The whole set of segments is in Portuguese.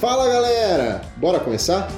Fala galera, bora começar?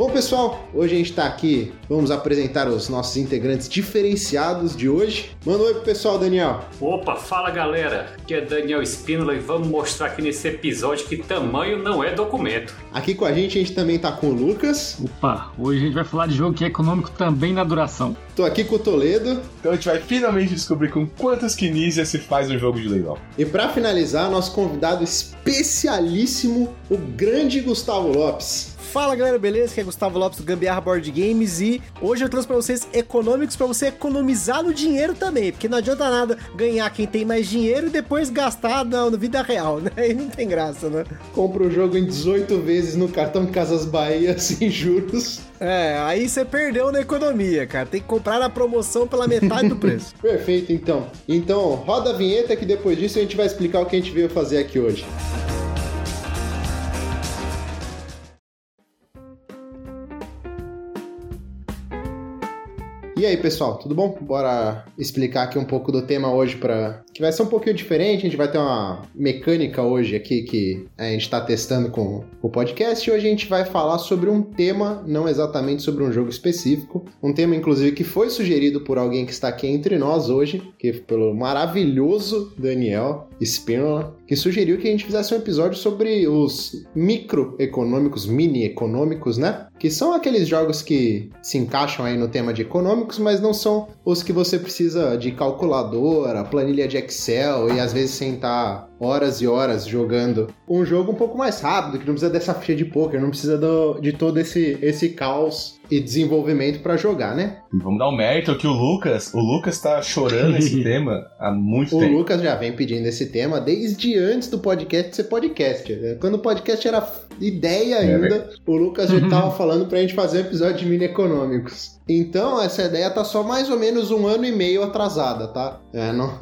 Bom pessoal, hoje a gente está aqui, vamos apresentar os nossos integrantes diferenciados de hoje. Manda um oi pro pessoal, Daniel. Opa, fala galera, aqui é Daniel Espínola e vamos mostrar aqui nesse episódio que tamanho não é documento. Aqui com a gente a gente também tá com o Lucas. Opa, hoje a gente vai falar de jogo que é econômico também na duração. Tô aqui com o Toledo. Então a gente vai finalmente descobrir com quantas quinísias se faz um jogo de leilão. E para finalizar, nosso convidado especialíssimo, o grande Gustavo Lopes. Fala galera, beleza? Aqui é Gustavo Lopes do Gambiarra Board Games e hoje eu trouxe para vocês econômicos para você economizar no dinheiro também, porque não adianta nada ganhar quem tem mais dinheiro e depois gastar na, na vida real, né? Aí não tem graça, né? Compra o jogo em 18 vezes no cartão Casas Bahia sem juros. É, aí você perdeu na economia, cara. Tem que comprar na promoção pela metade do preço. Perfeito, então. Então, roda a vinheta que depois disso a gente vai explicar o que a gente veio fazer aqui hoje. E aí, pessoal, tudo bom? Bora explicar aqui um pouco do tema hoje para que vai ser um pouquinho diferente. A gente vai ter uma mecânica hoje aqui que a gente está testando com o podcast. E hoje a gente vai falar sobre um tema, não exatamente sobre um jogo específico, um tema inclusive que foi sugerido por alguém que está aqui entre nós hoje, que pelo maravilhoso Daniel Spinola, que sugeriu que a gente fizesse um episódio sobre os microeconômicos, mini econômicos, né? Que são aqueles jogos que se encaixam aí no tema de econômicos, mas não são os que você precisa de calculadora, planilha de Excel e às vezes sentar horas e horas jogando um jogo um pouco mais rápido, que não precisa dessa ficha de poker, não precisa do, de todo esse, esse caos e desenvolvimento para jogar, né? E vamos dar o um mérito que o Lucas, o Lucas tá chorando esse tema há muito o tempo. O Lucas já vem pedindo esse tema desde antes do podcast ser podcast. Quando o podcast era ideia ainda, é o Lucas já tava falando pra gente fazer um episódio de mini econômicos. Então, essa ideia tá só mais ou menos um ano e meio atrasada, tá? É, não,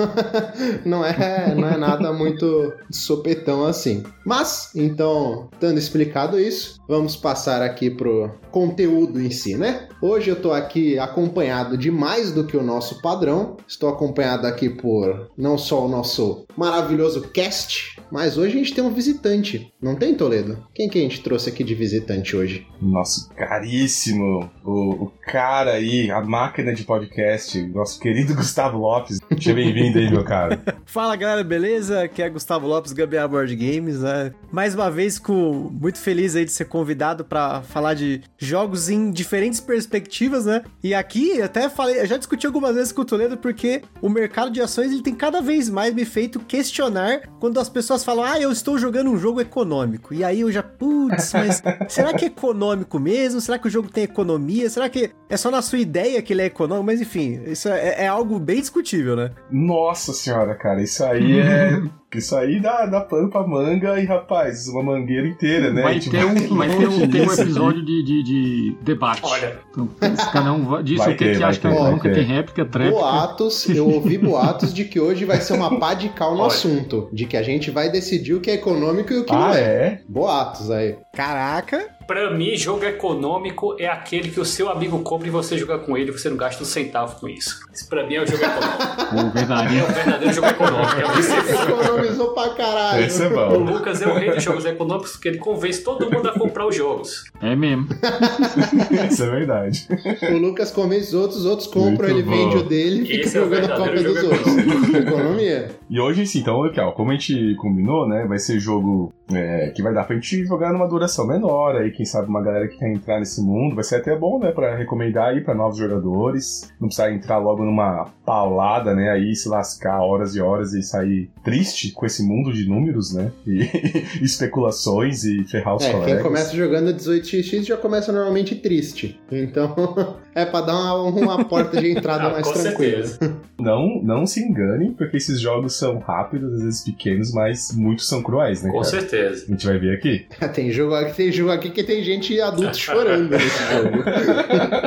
não, é, não é nada muito sopetão assim. Mas, então, tendo explicado isso, vamos passar aqui pro conteúdo em si, né? Hoje eu tô aqui acompanhado de mais do que o nosso padrão. Estou acompanhado aqui por não só o nosso maravilhoso cast, mas hoje a gente tem um visitante. Não tem, Toledo? Quem que a gente trouxe aqui de visitante hoje? Nosso caríssimo, o, o cara aí, a máquina de podcast, nosso querido Gustavo Lopes. Seja bem-vindo aí, meu cara. Fala, galera, beleza? Aqui é Gustavo Lopes, Gabriel Board Games, né? Mais uma vez, com muito feliz aí de ser convidado para falar de jogos em diferentes perspectivas, né? E aqui, até falei, eu já discuti algumas vezes com o Toledo, porque o mercado de ações, ele tem cada vez mais me feito questionar quando as pessoas falam, ah, eu estou jogando um jogo econômico. E aí eu já, putz, mas será que é econômico mesmo? Será que o jogo tem economia? Será que é só na sua ideia que ele é econômico? Mas enfim, isso é, é algo bem discutível, né? Nossa senhora, cara, isso aí é. Isso aí dá, dá pano pra manga e, rapaz, uma mangueira inteira, né? Vai ter um, vai ter um, ter um episódio de, de, de, debate. Olha. Então, cada um diz o que, ter, que acha que é econômico, tem réplica, tréplica. Boatos, eu ouvi boatos de que hoje vai ser uma pá de cal no Olha. assunto. De que a gente vai decidir o que é econômico e o que ah, não é. é. Boatos aí. Caraca. Pra mim, jogo econômico é aquele que o seu amigo compra e você joga com ele e você não gasta um centavo com isso. Isso pra mim é o jogo econômico. O verdadeiro. É o verdadeiro jogo econômico. É você economizou pra caralho. Esse é bom. O Lucas é o rei dos jogos econômicos porque ele convence todo mundo a comprar os jogos. É mesmo. Isso é verdade. O Lucas convence os outros, os outros compram, Muito ele bom. vende o dele e fica Esse é jogando a cópia dos outros. Economia. E hoje, sim, então, aqui, ó, como a gente combinou, né? Vai ser jogo é, que vai dar pra gente jogar numa duração menor. Aí, quem sabe, uma galera que quer entrar nesse mundo. Vai ser até bom, né? Pra recomendar aí pra novos jogadores. Não precisar entrar logo numa paulada, né? Aí se lascar horas e horas e sair triste com esse mundo de números, né? E especulações e ferrar os É, colegas. quem começa jogando 18xx já começa normalmente triste. Então, é pra dar uma, uma porta de entrada Ah, mais com tranquila. certeza. Não, não se enganem, porque esses jogos são rápidos, às vezes pequenos, mas muitos são cruéis, né? Com cara? certeza. A gente vai ver aqui. tem, jogo, aqui- tem jogo aqui que tem gente adulto chorando nesse jogo.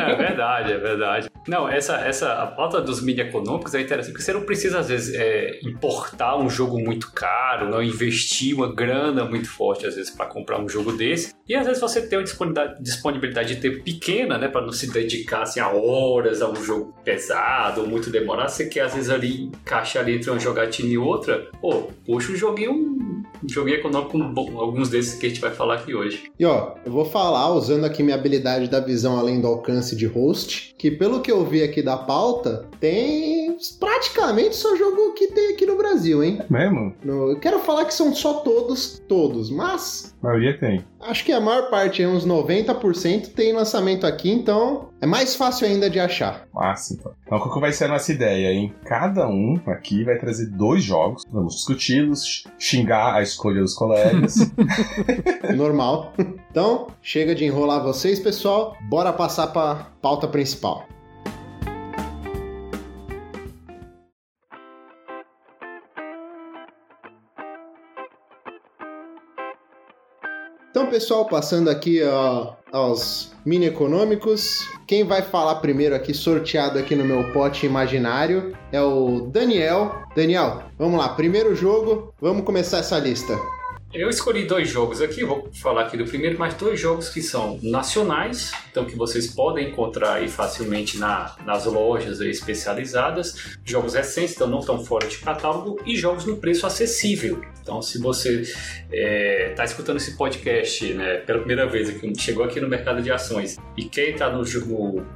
É verdade, é verdade. verdade. Não, essa, essa a pauta dos mídias econômicos é interessante, porque você não precisa, às vezes, é, importar um jogo muito caro, não investir uma grana muito forte, às vezes, para comprar um jogo desse. E às vezes você tem uma disponibilidade, disponibilidade de tempo pequena, né, para não se dedicar assim, a horas a um jogo pesado muito demorado. Você quer, às vezes, ali encaixar ali entre uma jogatina e outra. Pô, puxa um joguinho, um joguinho econômico, alguns desses que a gente vai falar aqui hoje. E ó, eu vou falar, usando aqui minha habilidade da visão além do alcance de host, que pelo que eu vi aqui da pauta, tem praticamente só jogo que tem aqui no Brasil, hein? Mesmo? No, eu quero falar que são só todos, todos, mas. A maioria tem. Acho que a maior parte, uns 90%, tem lançamento aqui, então é mais fácil ainda de achar. Massa, então. Então, qual que vai ser a nossa ideia, hein? Cada um aqui vai trazer dois jogos, vamos discuti-los, xingar a escolha dos colegas. Normal. Então, chega de enrolar vocês, pessoal. Bora passar para pauta principal. Então, pessoal, passando aqui ó, aos mini econômicos, quem vai falar primeiro aqui, sorteado aqui no meu pote imaginário, é o Daniel. Daniel, vamos lá, primeiro jogo, vamos começar essa lista. Eu escolhi dois jogos aqui, vou falar aqui do primeiro, mas dois jogos que são nacionais, então que vocês podem encontrar aí facilmente na, nas lojas especializadas, jogos recentes, então não estão fora de catálogo, e jogos no preço acessível. Então, se você está é, tá escutando esse podcast né, pela primeira vez, aqui, chegou aqui no mercado de ações e quer entrar no,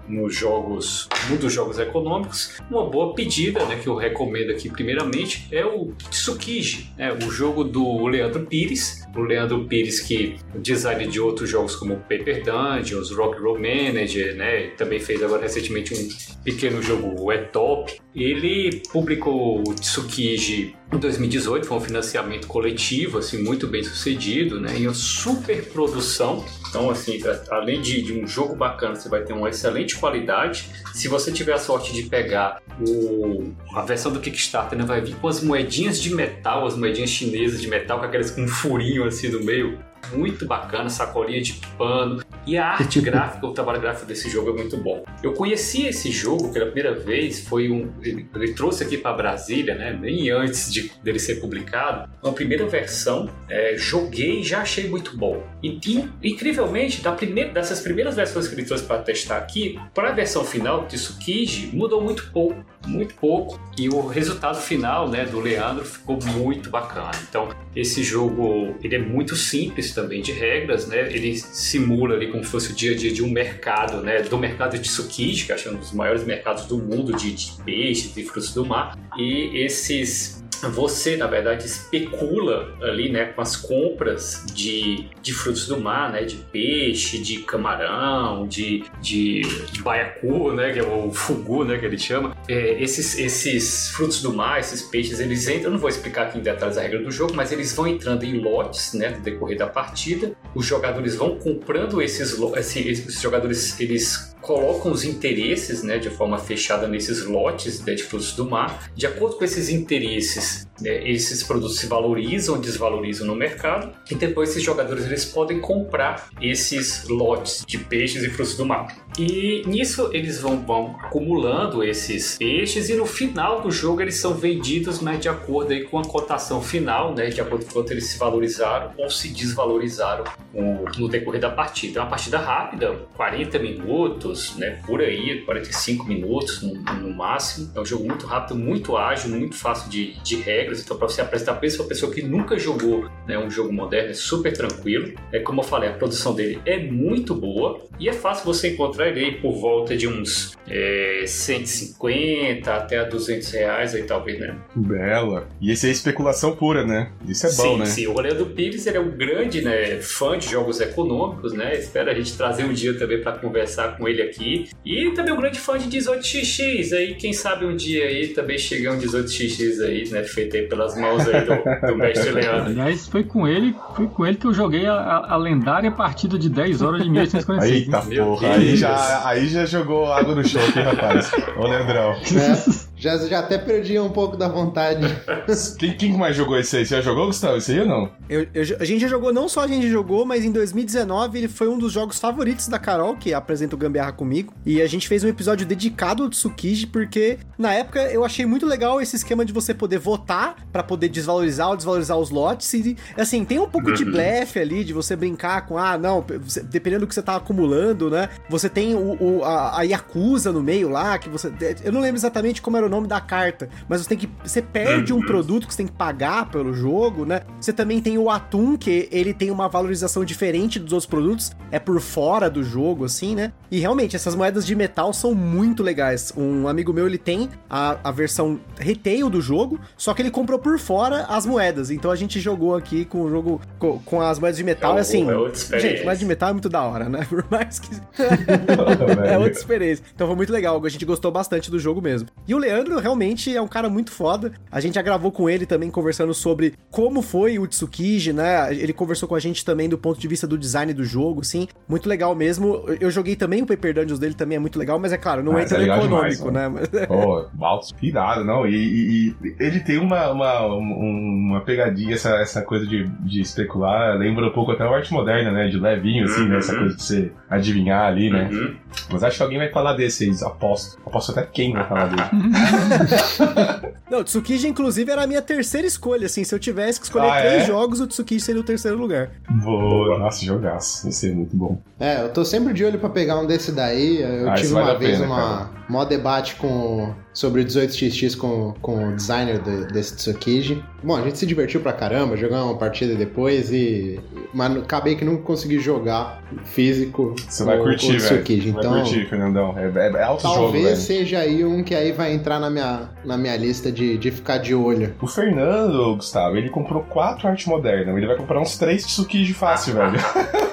no, jogos, no dos jogos econômicos, uma boa pedida né, que eu recomendo aqui primeiramente é o Tsukiji, né, o jogo do Leandro Pires. O Leandro Pires que design de outros jogos como Paper Dungeons, Rock Roll Manager, né, também fez agora recentemente um pequeno jogo o E-Top. Ele publicou o Tsukiji em 2018, foi um financiamento coletivo, assim, muito bem sucedido, né? Em uma super produção. Então, assim, além de, de, um jogo bacana, você vai ter uma excelente qualidade. Se você tiver a sorte de pegar o, a versão do Kickstarter, né, vai vir com as moedinhas de metal, as moedinhas chinesas de metal, com aqueles com um furinho assim no meio muito bacana, sacolinha de pano. E a arte gráfica, o trabalho gráfico desse jogo é muito bom. Eu conheci esse jogo pela primeira vez, foi um. Ele, ele trouxe aqui para Brasília, né? Nem antes de, dele ser publicado. Uma primeira versão, é, joguei e já achei muito bom. E, e incrivelmente, da primeira, dessas primeiras versões que ele trouxe para testar aqui, para a versão final de Tsukiji, mudou muito pouco. Muito pouco. E o resultado final né, do Leandro ficou muito bacana. Então, esse jogo ele é muito simples também de regras, né? Ele simula ali como se fosse o dia a dia de um mercado, né? Do mercado de Tsukiji, que é um dos maiores mercados do mundo de, de peixes e frutos do mar. E esses você, na verdade, especula ali, né, com as compras de, de frutos do mar, né, de peixe, de camarão, de, de, de baiacu, né, que é o fugu, né, que ele chama. É, esses, esses frutos do mar, esses peixes, eles entram, não vou explicar aqui em detalhes a regra do jogo, mas eles vão entrando em lotes, né, no decorrer da partida. Os jogadores vão comprando esses, assim, esses jogadores, eles colocam os interesses né, de forma fechada nesses lotes né, de frutos do mar. De acordo com esses interesses, né, esses produtos se valorizam desvalorizam no mercado e depois esses jogadores eles podem comprar esses lotes de peixes e frutos do mar. E nisso eles vão, vão acumulando esses peixes e no final do jogo eles são vendidos né, de acordo aí com a cotação final, né, de acordo com quanto eles se valorizaram ou se desvalorizaram no decorrer da partida. É uma partida rápida, 40 minutos, né, por aí, 45 minutos no, no máximo. É um jogo muito rápido, muito ágil, muito fácil de, de regras. Então, para você apresentar para uma pessoa que nunca jogou né, um jogo moderno, é super tranquilo. É como eu falei, a produção dele é muito boa e é fácil você encontrar ele aí por volta de uns é, 150 até a 200 reais aí talvez, né? Bela. E esse é especulação pura, né? Isso é bom, sim, né? Sim, o Rolando Pires ele é um grande né, fã de jogos econômicos, né? Espero a gente trazer um dia também para conversar com ele aqui. E também um grande fã de 18xx, aí quem sabe um dia aí também chegar um 18xx aí, né? Feito aí pelas mãos aí do, do mestre Leandro. Aliás, foi com ele, foi com ele que eu joguei a, a lendária partida de 10 horas de 1846. Eita porra, aí já, aí já jogou água no choque, rapaz. Ô, Leandrão. É. Já, já até perdi um pouco da vontade. quem, quem mais jogou esse aí? Você já jogou, Gustavo? Esse aí ou não? Eu, eu, a gente já jogou, não só a gente jogou, mas em 2019 ele foi um dos jogos favoritos da Carol, que apresenta o Gambiarra comigo. E a gente fez um episódio dedicado ao Tsukiji, porque na época eu achei muito legal esse esquema de você poder votar para poder desvalorizar ou desvalorizar os lotes. E assim, tem um pouco de uhum. blefe ali, de você brincar com, ah, não, dependendo do que você tá acumulando, né? Você tem o, o a, a Yakuza no meio lá, que você. Eu não lembro exatamente como era o nome da carta, mas você tem que. Você perde um uhum. produto que você tem que pagar pelo jogo, né? Você também tem o Atum, que ele tem uma valorização diferente dos outros produtos, é por fora do jogo, assim, né? E realmente, essas moedas de metal são muito legais. Um amigo meu, ele tem a, a versão retail do jogo, só que ele comprou por fora as moedas. Então a gente jogou aqui com o jogo com, com as moedas de metal, é, assim. É gente, moeda de metal é muito da hora, né? Por mais que. é outra experiência. Então foi muito legal, a gente gostou bastante do jogo mesmo. E o Leandro realmente é um cara muito foda. A gente já gravou com ele também conversando sobre como foi o Tsukiji, né? Ele conversou com a gente também do ponto de vista do design do jogo, assim. Muito legal mesmo. Eu joguei também o Paper Dungeons dele, também é muito legal, mas é claro, não ah, entra é no econômico, demais, né? Pô, alto pirado, não. E, e, e, ele tem uma, uma, uma pegadinha, essa, essa coisa de, de especular. Lembra um pouco até o arte moderna, né? De levinho, assim, uhum. né? Essa uhum. coisa de você adivinhar ali, né? Uhum. Mas acho que alguém vai falar desse, aposto. Aposto até quem vai falar dele. Não, o Tsukiji, inclusive, era a minha terceira escolha, assim. Se eu tivesse que escolher ah, três é? jogos, o Tsukiji seria o terceiro lugar. Boa, nossa, jogaço. Esse é muito bom. É, eu tô sempre de olho pra pegar um desse daí. Eu ah, tive uma vez pena, uma, cara. mó debate com sobre o 18xx com, com o designer de, desse Tsukiji. Bom, a gente se divertiu pra caramba, jogamos uma partida depois e. Mas acabei que não consegui jogar físico. Você vai curtir, velho. Então, vai curtir, Fernandão. É, é, é alto talvez jogo, seja aí um que aí vai entrar na minha, na minha lista de, de ficar de olho. O Fernando, Gustavo, ele comprou quatro arte moderna. Ele vai comprar uns três Tsukiji fácil, ah, velho.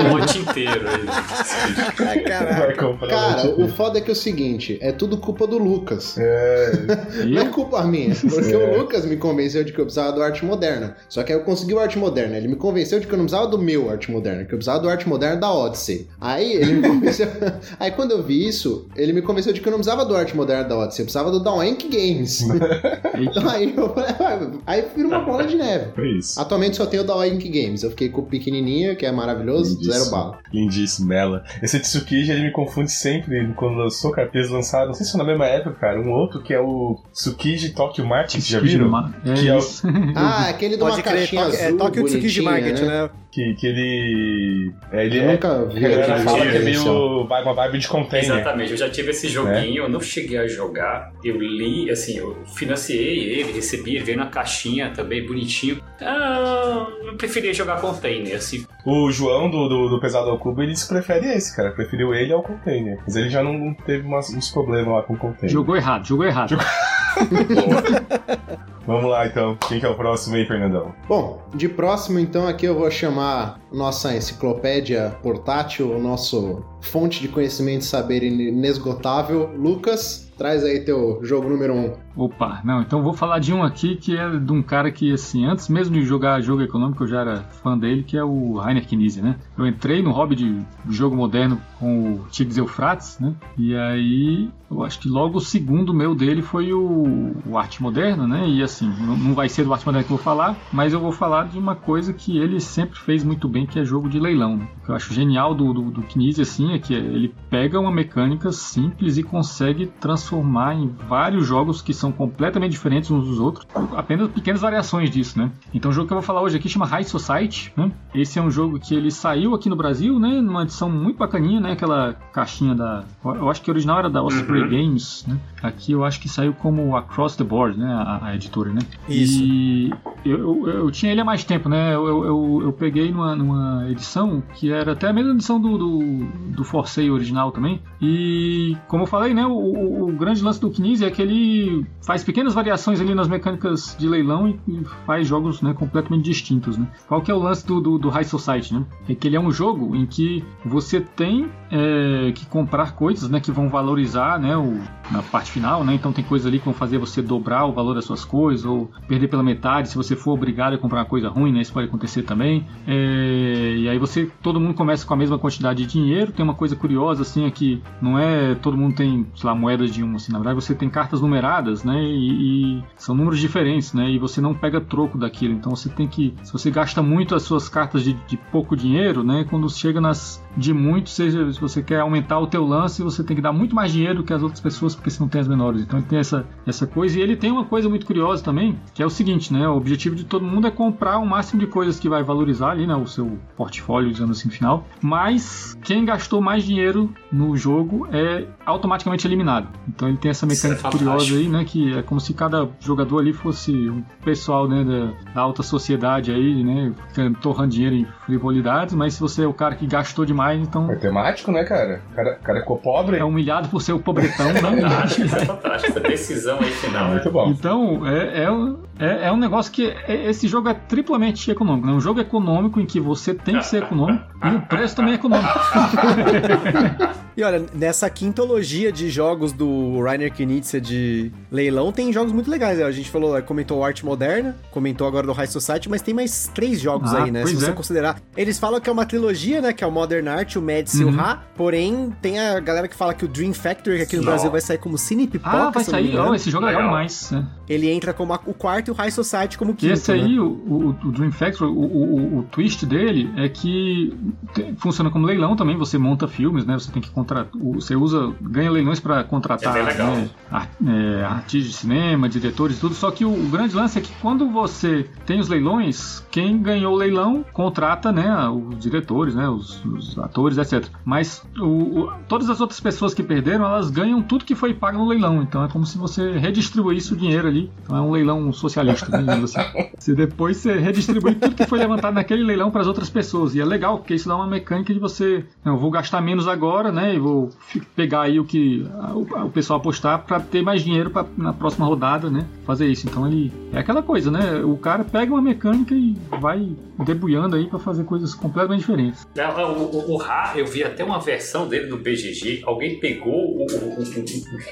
um monte inteiro. Aí. Cara, cara o foda é que é o seguinte: é tudo culpa do Lucas. É. Não é culpa minha, porque é. o Lucas me convenceu de que eu precisava do arte moderna. Só que aí eu consegui o arte moderna. Ele me convenceu de que eu não precisava do meu arte moderna, que eu precisava do arte moderna da Odyssey. Aí ele me convenceu. aí quando eu vi isso, ele me convenceu de que eu não precisava do arte moderna da Odyssey, eu precisava do Downk Games. então aí eu aí vira uma bola de neve. Foi isso. Atualmente só tenho o Downk Games. Eu fiquei com o pequenininho, que é maravilhoso, Lindíssimo. zero bala. Lindíssimo, Mela. Esse Tsukiji, ele me confunde sempre quando lançou carteiras lançadas, não sei se é na mesma época, cara, um outro que é o Tsukiji Tokyo Market, já viram? É que é o... Ah, aquele do Pode uma caixinha é azul, É Tokyo Tsukiji Market, né? né? Que, que ele. É, ele eu é, nunca vi. Ele fala que é meio uma vibe de container. Exatamente, eu já tive esse joguinho, é? eu não cheguei a jogar. Eu li, assim, eu financiei ele, recebi, ele veio na caixinha também, bonitinho. Ah, eu preferia jogar container, assim. O João do, do, do Pesado ao Cubo, ele prefere esse, cara. Preferiu ele ao container. Mas ele já não teve umas, uns problemas lá com o container. Jogou errado, jogou errado. Jogou... Vamos lá então, quem que é o próximo aí, Fernandão? Bom, de próximo então aqui eu vou chamar nossa enciclopédia portátil, o nosso fonte de conhecimento e saber inesgotável, Lucas. Traz aí teu jogo número 1. Um. Opa, não, então vou falar de um aqui que é de um cara que, assim, antes mesmo de jogar jogo econômico, eu já era fã dele, que é o Rainer Knizia, né? Eu entrei no hobby de jogo moderno com o Tigres Eufrates, né? E aí, eu acho que logo o segundo meu dele foi o, o Arte Moderno, né? E assim, não, não vai ser do Arte Moderno que eu vou falar, mas eu vou falar de uma coisa que ele sempre fez muito bem, que é jogo de leilão. O que eu acho genial do, do, do assim, é que ele pega uma mecânica simples e consegue transformar em vários jogos que são completamente diferentes uns dos outros, apenas pequenas variações disso, né? Então o jogo que eu vou falar hoje aqui chama High Society, né? Esse é um jogo que ele saiu aqui no Brasil, né? Numa edição muito bacaninha, né? Aquela caixinha da... Eu acho que a original era da Osprey uhum. Games, né? Aqui eu acho que saiu como Across the Board, né? A, a editora, né? Isso. E eu, eu, eu, tinha ele há mais tempo, né? Eu, eu, eu peguei numa, numa edição que era até a mesma edição do, do, do Forcei original também. E, como eu falei, né? O, o, o grande lance do Knizia é que ele faz pequenas variações ali nas mecânicas de leilão e, e faz jogos né, completamente distintos. Né? Qual que é o lance do, do, do, High Society? Né? É que ele é um jogo em que você tem é, que comprar coisas né, que vão valorizar né, o, na parte final. Né? Então tem coisas ali que vão fazer você dobrar o valor das suas coisas ou perder pela metade se você for obrigado a comprar uma coisa ruim. Né? Isso pode acontecer também. É, e aí você, todo mundo começa com a mesma quantidade de dinheiro, tem uma coisa curiosa, assim, é que não é todo mundo tem, sei lá, moedas de um, assim, na verdade você tem cartas numeradas, né, e, e são números diferentes, né, e você não pega troco daquilo, então você tem que, se você gasta muito as suas cartas de, de pouco dinheiro, né, quando chega nas de muito, seja se você quer aumentar o teu lance, você tem que dar muito mais dinheiro que as outras pessoas, porque você não tem as menores, então ele tem essa, essa coisa, e ele tem uma coisa muito curiosa também, que é o seguinte, né, o objetivo de todo mundo é comprar o máximo de coisas que vai valorizar ali, né, o seu portfólio, digamos assim, final, mas quem gastou mais dinheiro no jogo é automaticamente eliminado. Então ele tem essa mecânica é curiosa aí, né? Que é como se cada jogador ali fosse um pessoal né, da, da alta sociedade aí, né? Torrando dinheiro em frivolidades, mas se você é o cara que gastou demais, então. É temático, né, cara? O cara, cara ficou pobre. É humilhado por ser o pobretão, né? fantástico, é fantástico. Essa decisão aí final. Muito bom. Então, é, é, é, é um negócio que. É, esse jogo é triplamente econômico. É né? um jogo econômico em que você tem que ser econômico e o preço também é econômico. e olha, nessa quintologia de jogos do Rainer Knizia de leilão, tem jogos muito legais. A gente falou, comentou Arte Moderna, comentou agora do High Society, mas tem mais três jogos ah, aí, né? Se você é. considerar. Eles falam que é uma trilogia, né? Que é o Modern Art, o Mads uhum. e o Ra. Porém, tem a galera que fala que o Dream Factory, que aqui no Não. Brasil vai sair como Cine Pipoca. Ah, vai sair. Oh, esse jogo é legal demais. É. Ele entra como a, o quarto e o High Society como quinto. Esse aí, né? o, o, Dream Factory, o, o, o twist dele é que funciona como leilão também, você monta filmes, né? Você tem que contratar, você usa, ganha leilões para contratar é né? é, artistas de cinema, diretores, tudo. Só que o, o, grande lance é que quando você tem os leilões, quem ganhou o leilão contrata, né? Os diretores, né? Os, os atores, etc. Mas o, todas as outras pessoas que perderam, elas ganham tudo que foi pago no leilão. Então é como se você redistribuísse o dinheiro ali. Então é um leilão socialista, né, assim. Você depois você redistribui tudo que foi levantado naquele leilão para as outras pessoas. E é legal, porque isso dá uma mecânica de você. eu vou gastar menos agora, né? E vou pegar aí o que o, pessoal apostar para ter mais dinheiro para na próxima rodada, né? Fazer isso. Então ele. É aquela coisa, né? O cara pega uma mecânica e vai debulhando aí para fazer coisas completamente diferentes. É, o, o, o Ra, eu vi até uma versão dele no BGG. Alguém pegou o,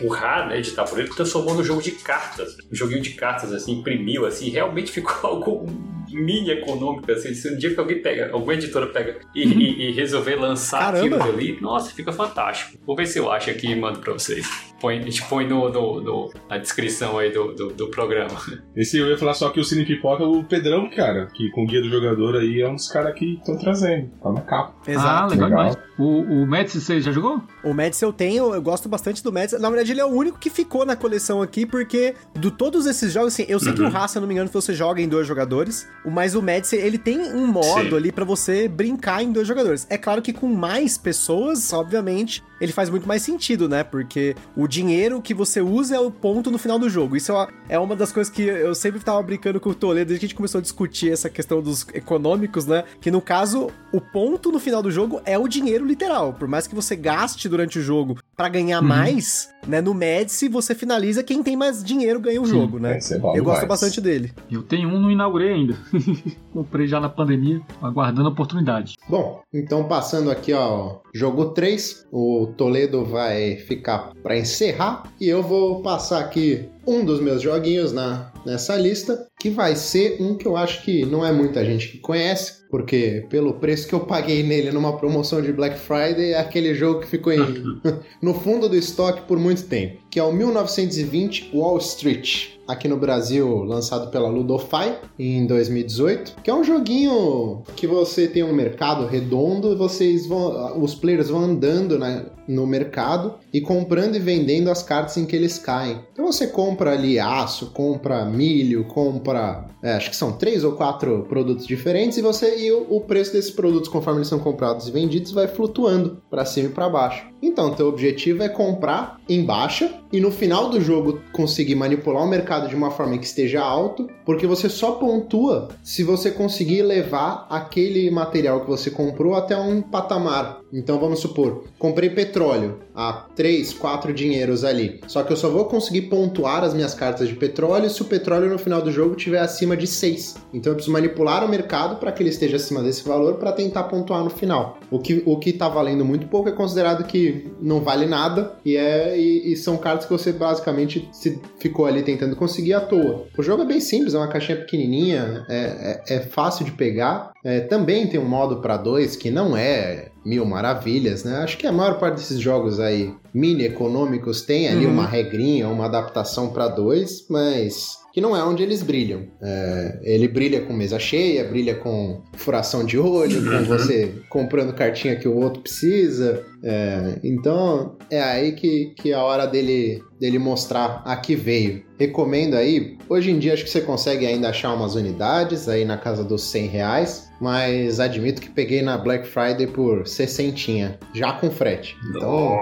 Ra, né, de tabuleiro, e transformou no jogo de cartas. Um joguinho de cartas, assim, imprimiu, assim, realmente ficou algo mini econômico, assim. Se um dia que alguém pega, alguma editora pega e, uhum. e, e resolver lançar Caramba. aquilo ali, nossa, fica fantástico. Vou ver se eu acho aqui e mando pra vocês. Põe, a gente põe no, no, no na descrição aí do, do, do, programa. Esse eu ia falar só que o Cine Pipoca, o Pedrão, cara, que com o guia do jogador aí é um dos caras que estão trazendo. Tá na capa. Exato. Ah, legal, legal. O, o Médici, você já jogou? O Médici eu tenho, eu gosto bastante do Médici. Na verdade, ele é o único que ficou na coleção aqui, porque de todos esses jogos, assim, eu sei uhum. que o Raça, se eu não me engano, você joga em dois jogadores, mas o Médici, ele tem um modo Sim. ali para você brincar em dois jogadores. É claro que com mais pessoas, obviamente, ele faz muito mais sentido, né? Porque o dinheiro que você usa é o ponto no final do jogo. Isso é uma das coisas que eu sempre tava brincando com o Toledo desde que a gente começou a discutir essa questão dos econômicos, né? Que no caso, o ponto no final do jogo é o dinheiro literal. Por mais que você gaste durante o jogo para ganhar uhum. mais, né? No Medici você finaliza quem tem mais dinheiro ganha o Sim, jogo, né? Eu gosto bastante dele. Eu tenho um, não inaugurei ainda. Comprei já na pandemia, aguardando a oportunidade. Bom, então passando aqui, ó, jogo 3, o Toledo vai ficar para encerrar e eu vou passar aqui um dos meus joguinhos na, nessa lista, que vai ser um que eu acho que não é muita gente que conhece, porque pelo preço que eu paguei nele numa promoção de Black Friday, é aquele jogo que ficou em, no fundo do estoque por muito tempo, que é o 1920 Wall Street aqui no Brasil, lançado pela Ludofy em 2018, que é um joguinho que você tem um mercado redondo vocês vão, os players vão andando né, no mercado e comprando e vendendo as cartas em que eles caem. Então você compra ali aço, compra milho, compra, é, acho que são três ou quatro produtos diferentes e você e o, o preço desses produtos conforme eles são comprados e vendidos vai flutuando para cima e para baixo. Então, teu objetivo é comprar em baixa e no final do jogo conseguir manipular o mercado de uma forma que esteja alto, porque você só pontua se você conseguir levar aquele material que você comprou até um patamar. Então, vamos supor, comprei petróleo a 3, 4 dinheiros ali. Só que eu só vou conseguir pontuar as minhas cartas de petróleo se o petróleo no final do jogo tiver acima de 6. Então, eu preciso manipular o mercado para que ele esteja acima desse valor para tentar pontuar no final. O que o que tá valendo muito pouco é considerado que não vale nada e, é, e, e, são cartas que você basicamente se ficou ali tentando conseguir à toa. O jogo é bem simples, é uma caixinha pequenininha, é, é, é fácil de pegar. É, também tem um modo para dois que não é mil maravilhas, né? Acho que a maior parte desses jogos aí mini econômicos tem ali Uhum. uma regrinha, uma adaptação para dois, mas que não é onde eles brilham. É, ele brilha com mesa cheia, brilha com furação de olho, com você comprando cartinha que o outro precisa. É, então é aí que, que é a hora dele, dele mostrar a que veio. Recomendo aí. Hoje em dia acho que você consegue ainda achar umas unidades aí na casa dos 100 reais, mas admito que peguei na Black Friday por 60, já com frete. Então,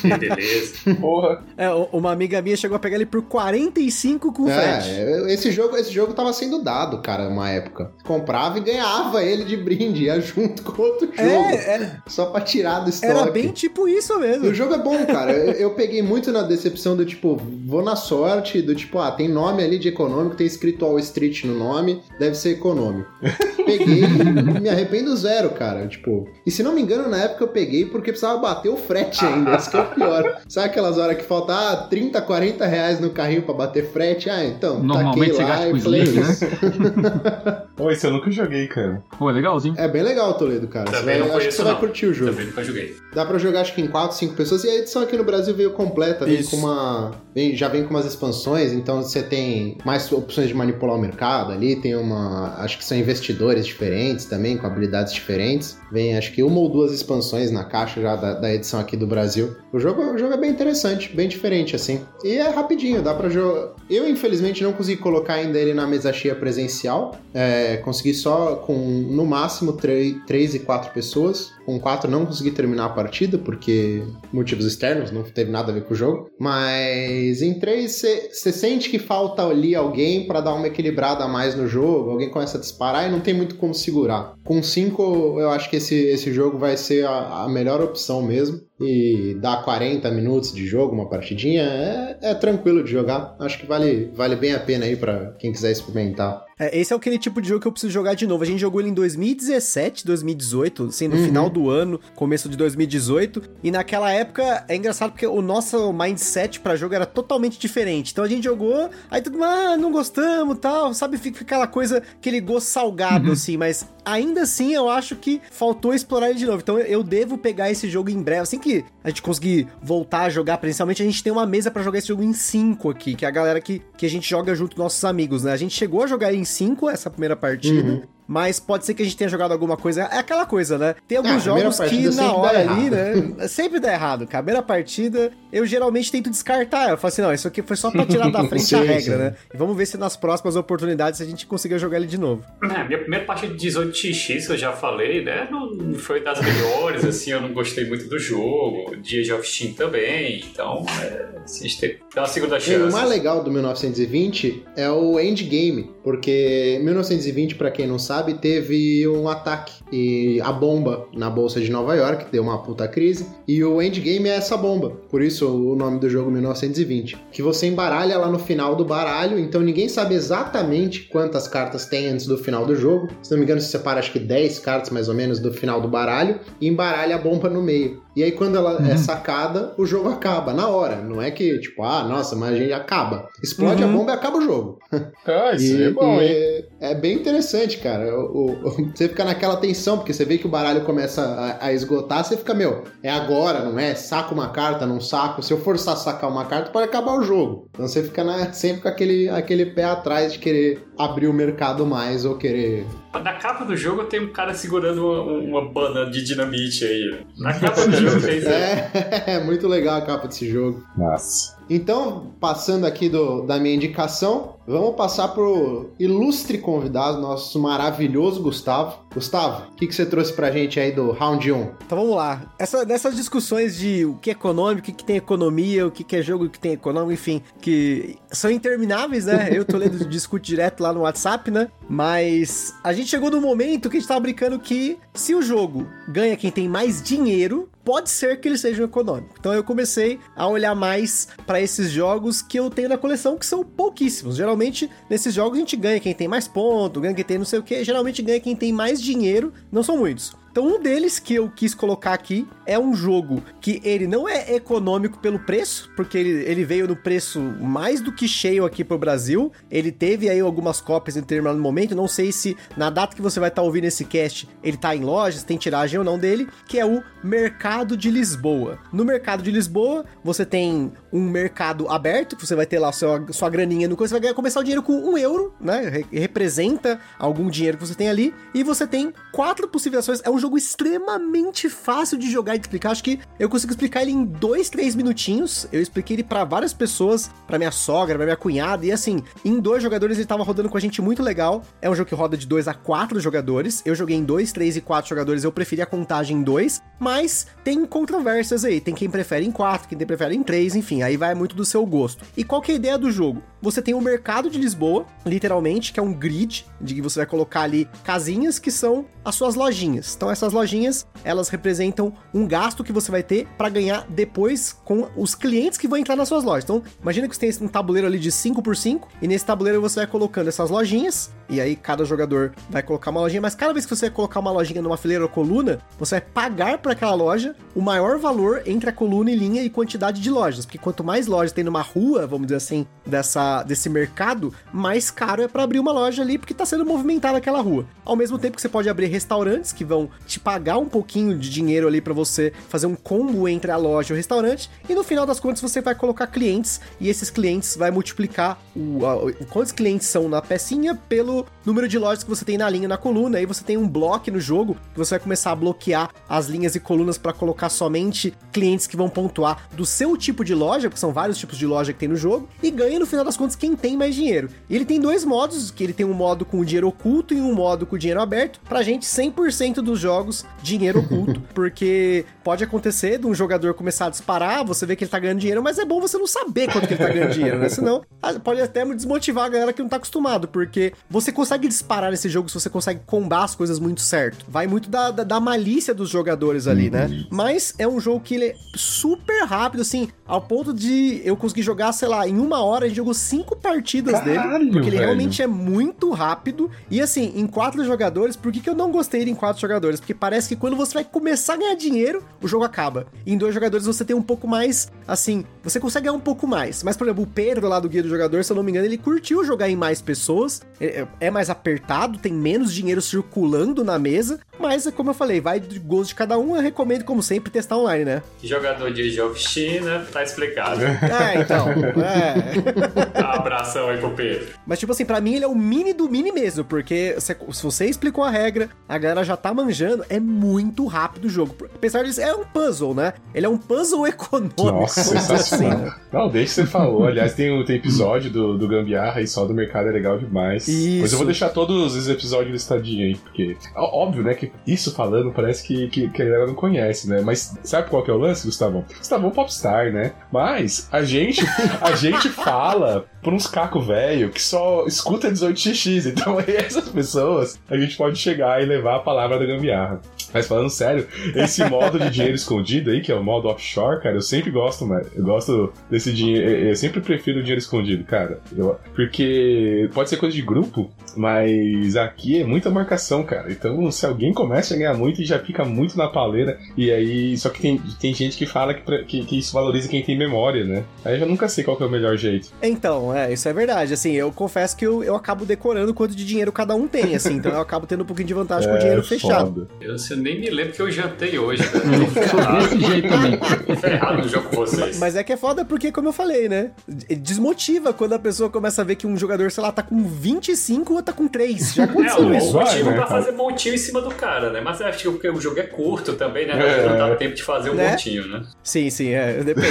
Que beleza. porra. É, o- uma amiga minha chegou a pegar ele por 45 com frete. É, esse jogo, esse jogo tava sendo dado, cara, uma época. Comprava e ganhava ele de brinde, ia junto com outro jogo. É, é, Só pra tirar do estoque. era bem tipo isso E mesmo. o jogo é bom, cara. Eu, eu peguei muito na decepção do tipo, vou na sorte, do tipo, ah, tem nome ali de econômico, tem escrito Wall Street no nome, deve ser econômico. Peguei e me arrependo zero, cara. Tipo, e se não me engano, na época eu peguei porque precisava bater o frete ainda. Esse que é o pior. Sabe aquelas horas que falta ah, 30, 40 reais no carrinho pra bater frete? Ah, então, Normalmente você taquei lá gasta com e Sling, né? Pô, esse eu nunca joguei, cara. Pô, é legalzinho. É bem legal, Toledo, cara. Você Também vai, não acho que você vai não. curtir o jogo. Também nunca joguei. Dá pra jogar acho que em 4, 5 pessoas. E a edição aqui no Brasil veio completa, vem Isso. com uma. vem- já vem com umas expansões, então você tem mais opções de manipular o mercado ali, tem uma. Acho que são investidores diferentes também, com habilidades diferentes. Vem acho que uma ou duas expansões na caixa já da, da edição aqui do Brasil. O jogo, o jogo é bem interessante, bem diferente, assim. E é rapidinho, dá pra jogar. Eu, infelizmente, não consegui colocar ainda ele na mesa cheia presencial. É, consegui só com no máximo 3 e 4 pessoas. Com 4 não consegui terminar a partida, porque motivos externos, não teve nada a ver com o jogo. Mas em 3 você sente que falta ali alguém pra dar uma equilibrada a mais no jogo. Alguém começa a disparar e não tem muito como segurar. Com 5, eu acho que esse, esse jogo vai ser a, a melhor opção mesmo. E dá 40 minutos de jogo, uma partidinha, é, é tranquilo de jogar. Acho que vale, vale bem a pena aí pra quem quiser experimentar. É, esse é aquele tipo de jogo que eu preciso jogar de novo. A gente jogou ele em 2017, 2018, assim, no Uhum. final do ano, começo de 2018. E naquela época é engraçado porque o nosso mindset pra jogo era totalmente diferente. Então a gente jogou, aí tudo, ah, não gostamos tal, sabe? Fica aquela coisa, aquele gosto salgado, assim. Mas ainda assim eu acho que faltou explorar ele de novo. Então eu- devo pegar esse jogo em breve. Assim que a gente conseguir voltar a jogar presencialmente, a gente tem uma mesa pra jogar esse jogo em 5 aqui, que é a galera que, que a gente joga junto com nossos amigos, né? A gente chegou a jogar em 5 essa primeira partida. Uhum. Mas pode ser que a gente tenha jogado alguma coisa. É aquela coisa, né? Tem alguns Ah, a primeira jogos que na hora errado. ali, né? Sempre dá errado. cara. Primeira partida, eu geralmente tento descartar. Eu falo assim, não, isso aqui foi só pra tirar da frente Sim, a regra, sim. né? E vamos ver se nas próximas oportunidades a gente consiga jogar ele de novo. É, minha primeira partida de 18x, que eu já falei, né? Não foi das melhores, assim, eu não gostei muito do jogo. Dia of Steam também, então, é, assim, a gente tem uma segunda E chance. o mais legal do 1920 é o endgame, porque 1920, pra quem não sabe, teve um ataque e a bomba na bolsa de Nova York deu uma puta crise e o endgame é essa bomba. Por isso o nome do jogo 1920, que você embaralha lá no final do baralho, então ninguém sabe exatamente quantas cartas tem antes do final do jogo. Se não me engano, se separa acho que 10 cartas mais ou menos do final do baralho e embaralha a bomba no meio. E aí quando ela é sacada, o jogo acaba na hora. Não é que tipo, ah, nossa, mas a gente acaba. Explode Uhum. a bomba e acaba o jogo. Ah, isso E- é bom, hein? É, é bem interessante, cara. O- o- você fica naquela tensão, porque você vê que o baralho começa a, a esgotar, você fica, meu, é agora, não é? Saco uma carta, não saco. Se eu forçar a sacar uma carta, pode acabar o jogo. Então você fica na- sempre com aquele, aquele pé atrás de querer abrir o mercado mais ou querer. Na capa do jogo tem um cara segurando uma, uma banda de dinamite aí. Na capa do jogo tem isso. É, é muito legal a capa desse jogo. Nossa. Então, passando aqui do- da minha indicação, vamos passar pro ilustre convidado, nosso maravilhoso Gustavo. Gustavo, o que, que você trouxe pra gente aí do Round 1? Então vamos lá. Essa, nessas discussões de o que é econômico, o que tem economia, o que é jogo que tem econômico, enfim, que são intermináveis, né? Eu tô lendo discute direto lá no WhatsApp, né? Mas a gente chegou no momento que a gente tava brincando que se o jogo ganha quem tem mais dinheiro, pode ser que eles sejam econômicos. Então eu comecei a olhar mais para esses jogos que eu tenho na coleção, que são pouquíssimos. Geralmente, nesses jogos a gente ganha quem tem mais ponto, ganha quem tem não sei o que. Geralmente ganha quem tem mais dinheiro, não são muitos. Então, um deles que eu quis colocar aqui é um jogo que ele não é econômico pelo preço, porque ele, ele veio no preço mais do que cheio aqui pro Brasil. Ele teve aí algumas cópias em determinado momento. Não sei se na data que você vai estar tá ouvindo esse cast ele tá em lojas, tem tiragem ou não dele, que é o Mercado de Lisboa. No Mercado de Lisboa, você tem um mercado aberto, que você vai ter lá sua, sua graninha no coisa, você vai começar o dinheiro com um euro, né? representa algum dinheiro que você tem ali. E você tem quatro possíveis ações. É um jogo extremamente fácil de jogar e de explicar. Acho que eu consigo explicar ele em dois, três minutinhos. Eu expliquei ele para várias pessoas, para minha sogra, pra minha cunhada. E assim, em dois jogadores ele tava rodando com a gente muito legal. É um jogo que roda de dois a quatro jogadores. Eu joguei em dois, três e quatro jogadores. Eu preferi a contagem em dois. Mas tem controvérsias aí. Tem quem prefere em quatro, quem prefere em três, enfim. Aí vai muito do seu gosto. E qual que é a ideia do jogo? Você tem o mercado de Lisboa, literalmente, que é um grid de que você vai colocar ali casinhas que são as suas lojinhas. Então essas lojinhas, elas representam um gasto que você vai ter para ganhar depois com os clientes que vão entrar nas suas lojas. Então, imagina que você tem um tabuleiro ali de 5 por 5 e nesse tabuleiro você vai colocando essas lojinhas e aí cada jogador vai colocar uma lojinha, mas cada vez que você colocar uma lojinha numa fileira ou coluna, você vai pagar para aquela loja o maior valor entre a coluna e linha e quantidade de lojas, porque quanto mais lojas tem numa rua, vamos dizer assim, dessa desse mercado, mais caro é para abrir uma loja ali porque tá sendo movimentada aquela rua. Ao mesmo tempo que você pode abrir restaurantes que vão te pagar um pouquinho de dinheiro ali para você fazer um combo entre a loja e o restaurante, e no final das contas você vai colocar clientes e esses clientes vai multiplicar o, a, o quantos clientes são na pecinha pelo número de lojas que você tem na linha na coluna. Aí você tem um bloco no jogo que você vai começar a bloquear as linhas e colunas para colocar somente clientes que vão pontuar do seu tipo de loja, porque são vários tipos de loja que tem no jogo, e ganha no final das contas quem tem mais dinheiro. E ele tem dois modos, que ele tem um modo com dinheiro oculto e um modo com dinheiro aberto. Pra gente, 100% dos jogos, dinheiro oculto, porque pode acontecer de um jogador começar a disparar, você vê que ele tá ganhando dinheiro, mas é bom você não saber quanto que ele tá ganhando dinheiro, né? Senão pode até desmotivar a galera que não tá acostumado, porque você consegue disparar nesse jogo se você consegue combar as coisas muito certo. Vai muito da, da, da malícia dos jogadores ali, né? Uhum. Mas é um jogo que ele é super rápido, assim, ao ponto de eu conseguir jogar, sei lá, em uma hora a gente jogou cinco partidas Caralho, dele, porque ele velho. realmente é muito rápido. E assim, em quatro jogadores, por que, que eu não gostei dele em quatro jogadores? Porque parece que quando você vai começar a ganhar dinheiro, o jogo acaba. E em dois jogadores você tem um pouco mais, assim, você consegue ganhar um pouco mais. Mas, por exemplo, o Pedro lá do Guia do Jogador, se eu não me engano, ele curtiu jogar em mais pessoas. É, é mais apertado, tem menos dinheiro circulando na mesa. Mas, como eu falei, vai de gosto de cada um. Eu recomendo, como sempre, testar online, né? Jogador de of China, tá explicado. É, então. É. Abração aí pro Pedro. Mas, tipo assim, pra mim ele é o mini do mini mesmo, porque se, se você explicou a regra, a galera já tá manjando, é muito rápido o jogo. Apesar disso, é um puzzle, né? Ele é um puzzle econômico. Nossa, sensacional. Assim, né? Não, desde que você falou. Aliás, tem, tem episódio do, do Gambiarra e só do mercado é legal demais. Isso. Mas eu vou deixar todos os episódios listadinhos aí, porque, óbvio, né, que isso falando parece que, que, que a galera não conhece, né? Mas sabe qual que é o lance, Gustavão? Gustavão é popstar, né? Mas a gente, a gente fala por uns caco velho que só escuta 18xx. Então, essas pessoas, a gente pode chegar e levar a palavra da gambiarra. Mas falando sério, esse modo de dinheiro escondido aí, que é o modo offshore, cara, eu sempre gosto, mano. Eu gosto desse dinheiro. Eu sempre prefiro o dinheiro escondido, cara. Eu, porque pode ser coisa de grupo, mas aqui é muita marcação, cara. Então, se alguém começa a ganhar muito e já fica muito na paleira, e aí. Só que tem, tem gente que fala que, que, que isso valoriza quem tem memória, né? Aí eu já nunca sei qual é o melhor jeito. Então, é, isso é verdade. Assim, eu confesso que eu, eu acabo decorando quanto de dinheiro cada um tem, assim. Então eu acabo tendo um pouquinho de vantagem é, com o dinheiro fechado. Eu, eu nem me lembro que eu jantei hoje, cara. Tô desse jeito também. ferrado no jogo com vocês. Mas é que é foda porque, como eu falei, né? Desmotiva quando a pessoa começa a ver que um jogador, sei lá, tá com 25 ou tá com 3. Já aconteceu é, isso. É motivo né, pra fazer montinho em cima do cara, né? Mas acho que porque o jogo é curto também, né? É. Não dá tempo de fazer um né? montinho, né? Sim, sim, é. Depende.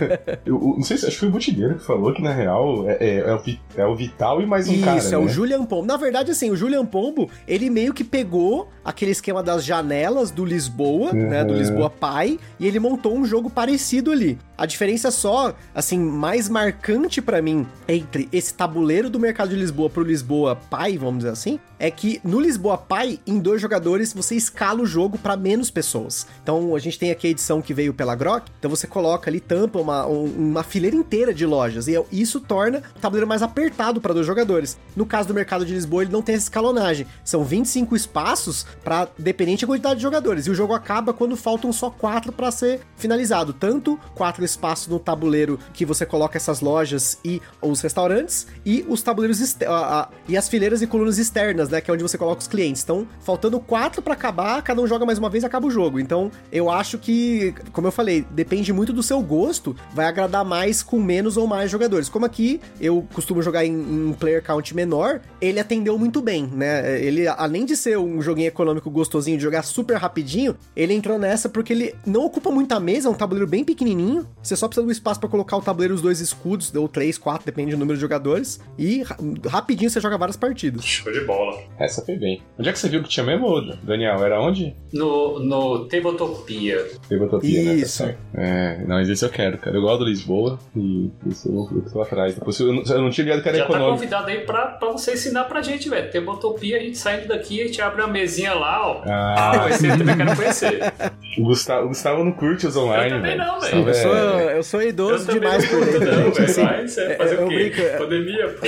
eu, não sei se acho que foi o Botineiro que falou que, na real, é, é, é, o, é o Vital e mais um isso, cara. Isso, é né? o Julian Pombo. Na verdade, assim, o Julian Pombo, ele meio que pegou aquele esquema das janelas do Lisboa, uhum. né? Do Lisboa Pai, e ele montou um jogo parecido ali. A diferença só, assim, mais marcante para mim entre esse tabuleiro do mercado de Lisboa pro Lisboa Pai, vamos dizer assim, é que no Lisboa Pai, em dois jogadores, você escala o jogo para menos pessoas. Então a gente tem aqui a edição que veio pela Grok, então você coloca ali, tampa uma, uma fileira inteira de lojas, e isso torna o tabuleiro mais apertado para dois jogadores. No caso do mercado de Lisboa, ele não tem essa escalonagem. São 25 espaços para, dependente quantidade de jogadores. E o jogo acaba quando faltam só quatro para ser finalizado. Tanto quatro espaços no tabuleiro que você coloca essas lojas e os restaurantes, e os tabuleiros e as fileiras e colunas externas, né? Que é onde você coloca os clientes. Então, faltando quatro para acabar, cada um joga mais uma vez e acaba o jogo. Então, eu acho que, como eu falei, depende muito do seu gosto, vai agradar mais com menos ou mais jogadores. Como aqui eu costumo jogar em, em player count menor, ele atendeu muito bem, né? Ele, além de ser um joguinho econômico gostosinho de jogar super rapidinho, ele entrou nessa porque ele não ocupa muita mesa, é um tabuleiro bem pequenininho. Você só precisa um espaço para colocar o tabuleiro os dois escudos, ou três, quatro, depende do número de jogadores. E rapidinho você joga várias partidas. Show de bola. Essa foi bem. Onde é que você viu que tinha mesmo, Daniel? Era onde? No, no Tabletopia. Tabletopia, né? Tá Isso. Né? É, não, mas esse eu quero, cara. Eu gosto do Lisboa e esse eu, eu tô atrás. Depois, eu, não, eu não tinha ligado que era Já econômico. tá convidado aí pra, pra você ensinar pra gente, velho. Tabletopia, a gente saindo daqui, a gente abre uma mesinha lá, ó. Ah, Conhecer, também quero conhecer. o, Gustavo, o Gustavo não curte os online, Eu também não, velho. Eu sou, É. eu sou idoso Eu demais por dentro, não, gente. velho. Assim, Mas é fazer eu o quê? brinco- Pandemia, pô.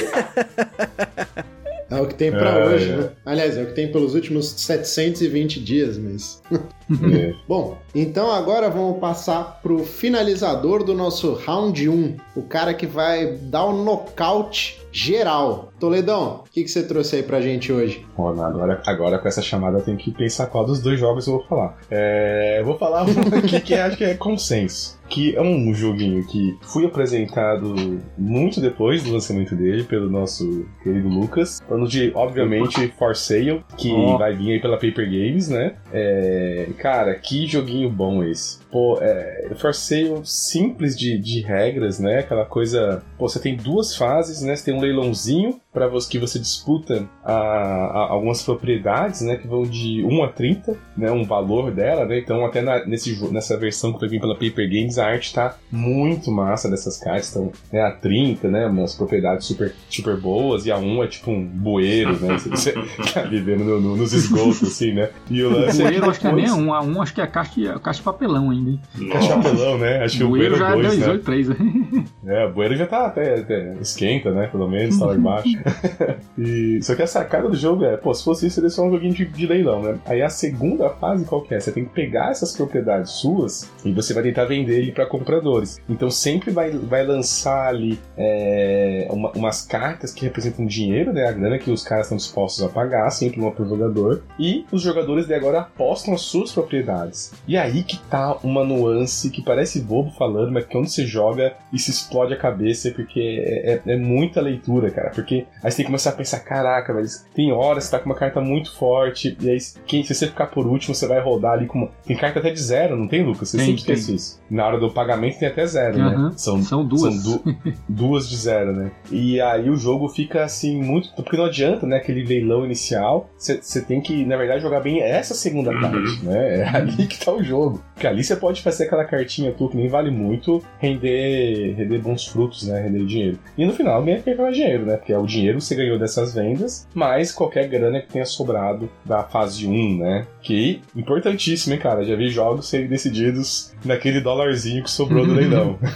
É o que tem pra É, hoje, é. né? Aliás, é o que tem pelos últimos 720 dias, mas. É. Bom, então agora vamos passar pro finalizador do nosso round 1. O cara que vai dar o nocaute geral. Toledão, o que, que você trouxe aí pra gente hoje? Não, agora, agora com essa chamada eu tenho que pensar qual dos dois jogos eu vou falar. É, eu vou falar um aqui que acho que é consenso. Que é um joguinho que fui apresentado muito depois do lançamento dele pelo nosso querido Lucas. Falando de, obviamente, For Sale, que Ó. vai vir aí pela Paper Games, né? É, cara, que joguinho bom esse. Pô, é, For Sale simples de, de regras, né? Aquela coisa. Pô, você tem duas fases, né? Você tem um leilãozinho para você que você disputa a, a- algumas propriedades, né? Que vão de 1 a 30, né? Um valor dela, né? Então, até na- nesse, nessa versão que vai vir pela Paper Games, a arte tá muito massa dessas cartas. Então, né, a 30, né? Umas propriedades super, super boas, e a 1 é tipo um bueiro, né? Você, você tá vivendo no- no- nos esgotos, assim, né? E o lance é bueiro acho que é nem a um, a um acho que é a caixa, a caixa de papelão ainda, hein? É chapelão, né? Acho que O bueiro já é 2, 2, né? 8, 3. É, o bueiro já tá até, até esquenta, né? Pelo menos, tá lá embaixo. e, só que a sacada do jogo é, pô, se fosse isso, seria só um joguinho de, de leilão, né? Aí a segunda fase qual que é? Você tem que pegar essas propriedades suas e você vai tentar vender ele pra compradores. Então sempre vai, vai lançar ali é, uma- umas cartas que representam dinheiro, né? A grana que os caras estão dispostos a pagar, sempre uma por jogador. E os jogadores de agora apostam as suas propriedades. E aí que tá uma nuance que parece bobo falando, mas que quando você joga isso explode a cabeça, porque é, é- é muita leitura, cara. Porque aí você tem que começar a pensar, caraca, velho, tem horas que você tá com uma carta muito forte, e aí quem, se você ficar por último, você vai rodar ali com uma. Tem carta até de zero, não tem, Lucas? Você Tem, sempre esquece isso. Na hora do pagamento tem até zero, né? Aham. São, São duas. são du- duas de zero, né? E aí o jogo fica assim muito. Porque não adianta, né? Aquele leilão inicial. Você tem que, na verdade, jogar bem essa segunda Uhum. parte, né? É ali que tá o jogo. Porque ali você pode fazer aquela cartinha tua que nem vale muito, render, render bons frutos, né? Render dinheiro. E no final ganha quem mais dinheiro, né? Porque é o dinheiro que você ganhou dessas vendas, mais qualquer grana que tenha sobrado da fase 1, né? Que importantíssimo, hein, cara? Já vi jogos serem decididos naquele dólarzinho que sobrou do leilão.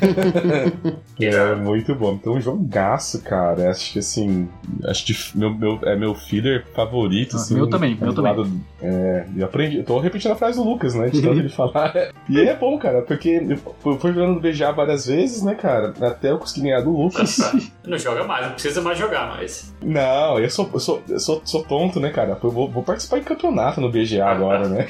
É muito bom. Então, um jogaço, cara. Acho que assim. Acho que meu, meu, é meu filler favorito. Ah, assim, meu também, meu do também. lado- é, eu aprendi. Eu tô repetindo a frase do Lucas, né? De tanto ele falar. E é bom, cara, porque eu eu fui jogando BGA várias vezes, né, cara? Até eu consegui ganhar do Lucas. Não joga mais, não precisa mais jogar mais. Não, eu sou, eu sou, eu sou, sou tonto, né, cara? Eu vou, vou participar em campeonato no BGA agora, né?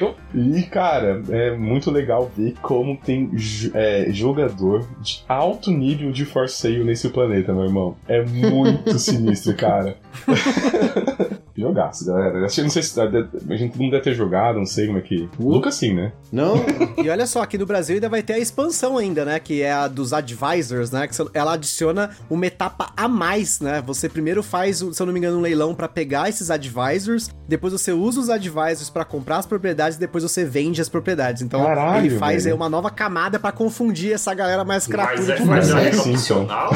Eu- e, cara, é muito legal ver como tem é, jogador de alto nível de forceio nesse planeta, meu irmão. É muito sinistro, cara. Jogaço, galera. Eu não sei se a gente não deve ter jogado, não sei como é que. O Lucas sim, né? Não? E olha só, aqui no Brasil ainda vai ter a expansão ainda, né? Que é a dos advisors, né? Que ela adiciona uma etapa a mais, né? Você primeiro faz, se eu não me engano, um leilão pra pegar esses advisors, depois você usa os advisors pra comprar as propriedades, depois você vende as propriedades. Então Caralho, ele faz velho. aí uma nova camada pra confundir essa galera mais Mas cratuda é, de mas é É, sim, opcional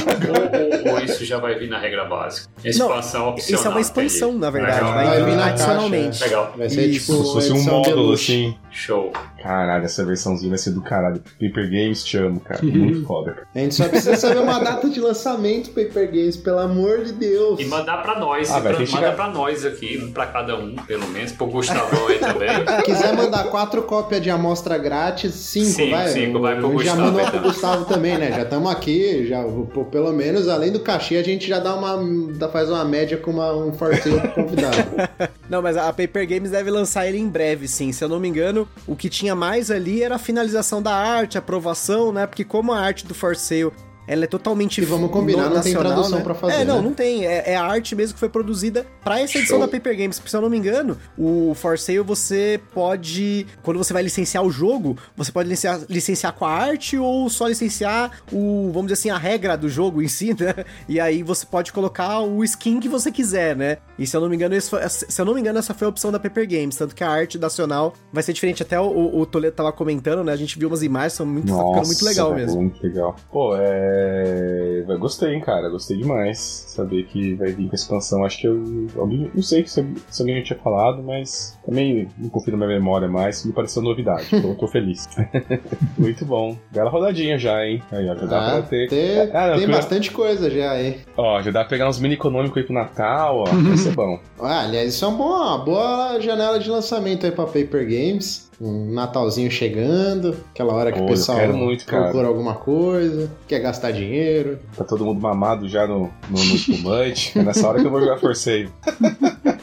ou, ou- isso já vai vir na regra básica? Expansão opcional. Isso é uma expansão, na verdade. Legal. Vai vir vir na adicionalmente. Legal. Vai ser Isso. tipo se fosse um módulo, assim. Show. Caralho, essa versãozinha vai ser do caralho. Paper Games te amo, cara. Muito foda. A gente só precisa saber uma data de lançamento, Paper Games, pelo amor de Deus. E mandar pra nós, Ah, vai, pra, que manda pra nós aqui, um pra cada um, pelo menos, pro Gustavão aí também. Se quiser mandar quatro cópias de amostra grátis, cinco, Cinco, vai. cinco, vai pro Já Gustavo, manda então. pro Gustavo também, né? Já estamos aqui, já, pelo menos, além do cachê, a gente já dá uma. dá- faz uma média com uma, um forceio pro convidado. Não, mas a Paper Games deve lançar ele em breve, sim. Se eu não me engano, o que tinha mais ali era a finalização da arte, a aprovação, né? Porque como a arte do For Sale ela é totalmente E vamos combinar, não tem tradução né? pra fazer, É, não, né? não tem. É, é a arte mesmo que foi produzida pra essa edição Show. da Paper Games. Se eu não me engano, o For Sale você pode. Quando você vai licenciar o jogo, você pode licenciar, licenciar com a arte ou só licenciar o. Vamos dizer assim, a regra do jogo em si, né? E aí você pode colocar o skin que você quiser, né? E se eu não me engano, foi- se eu não me engano, essa foi a opção da Paper Games. Tanto que a arte nacional vai ser diferente. Até o, o Toledo tava comentando, né? A gente viu umas imagens, são muito, tá ficando muito legal mesmo. Muito legal. Pô, é. Eu Gostei, hein, cara. Gostei demais. Saber que vai vir com a expansão. Acho que eu. Alguém... Não sei se, se alguém já tinha falado, mas também não confio na minha memória mais. Me pareceu novidade. Então eu tô feliz. muito bom. Bela rodadinha já, hein? Aí, ó, já dá Ah, pra ter. tem Ah, não, tem eu- bastante coisa já aí. Ó, já dá pra pegar uns mini econômicos aí pro Natal, ó. Vai ser bom. Ah, aliás, isso é uma boa, uma boa janela de lançamento aí pra Paper Games. Um Natalzinho chegando, aquela hora que Pô, o pessoal quero muito, cara. procura alguma coisa, quer gastar dinheiro. Tá todo mundo mamado já no, no, no espumante. É nessa hora que eu vou jogar forceio.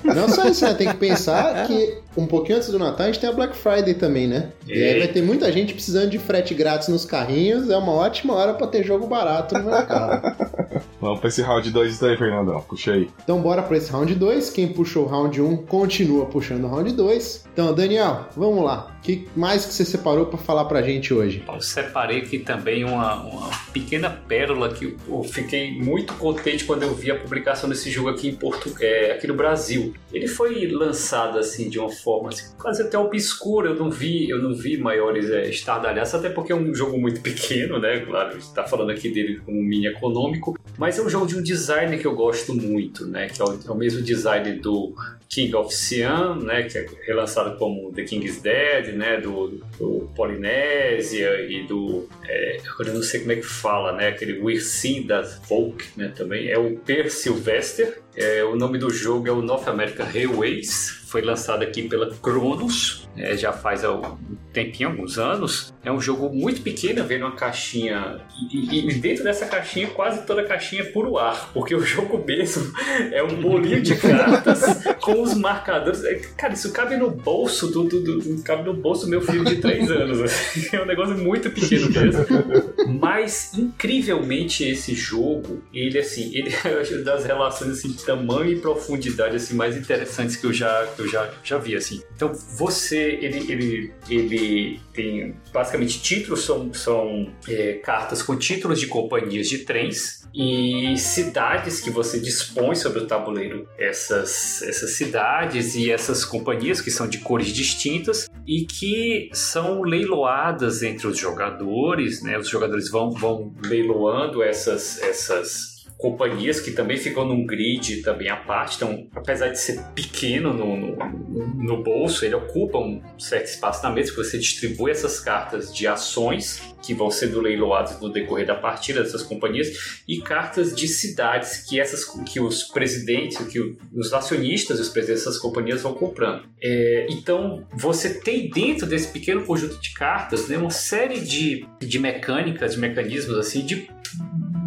Não só isso, né? Tem que pensar que um pouquinho antes do Natal a gente tem a Black Friday também, né? E aí vai ter muita gente precisando de frete grátis nos carrinhos. É uma ótima hora pra ter jogo barato no mercado. Vamos pra esse round 2 daí, Fernandão. Puxa aí. Então bora pra esse round 2. Quem puxou o round 1 continua puxando o round 2. Então, Daniel, vamos lá. O que mais que você separou pra falar pra gente hoje? Eu separei aqui também uma, uma pequena pérola que eu fiquei muito contente quando eu vi a publicação desse jogo aqui em Portugal, aqui no Brasil. Ele foi lançado assim de uma forma assim, quase até obscura. Eu não vi, eu não vi maiores é, estardalhaços, até porque é um jogo muito pequeno, né? Claro, a gente tá falando aqui dele como mini econômico, mas é um jogo de um design que eu gosto muito, né? Que é o, é o mesmo design do King of Siam, né, que é relançado como The King's Dead, né, do, do Polinésia e do, é, agora eu não sei como é que fala, né, aquele Wirsin das Folk, né, também é o Per Sylvester. É, o nome do jogo é o North American Railways. Foi lançado aqui pela Cronos, é, já faz um tempinho, alguns anos. É um jogo muito pequeno, vem numa caixinha. E, e- e dentro dessa caixinha, quase toda a caixinha é puro ar, porque o jogo mesmo é um bolinho de cartas com os marcadores. É, Cara, isso cabe no bolso do, do- do- cabe no bolso do meu filho de 3 anos. assim. É um negócio muito pequeno mesmo. Mas incrivelmente esse jogo, ele assim, ele é das relações assim, de tamanho e profundidade assim mais interessantes que eu já que eu já, já vi assim. Então você, ele, ele, ele tem basicamente títulos são, são é, cartas com títulos de companhias de trens e cidades que você dispõe sobre o tabuleiro essas, essas cidades e essas companhias que são de cores distintas e que são leiloadas entre os jogadores, né? Os jogadores vão, vão leiloando essas, essas companhias que também ficam num grid também à parte. Então, apesar de ser pequeno no, no, no bolso, ele ocupa um certo espaço na mesa, que você distribui essas cartas de ações que vão sendo leiloadas no decorrer da partida dessas companhias e cartas de cidades que essas que os presidentes, que os acionistas e os presidentes dessas companhias vão comprando. É, então você tem dentro desse pequeno conjunto de cartas né, uma série de, de mecânicas, de mecanismos assim, de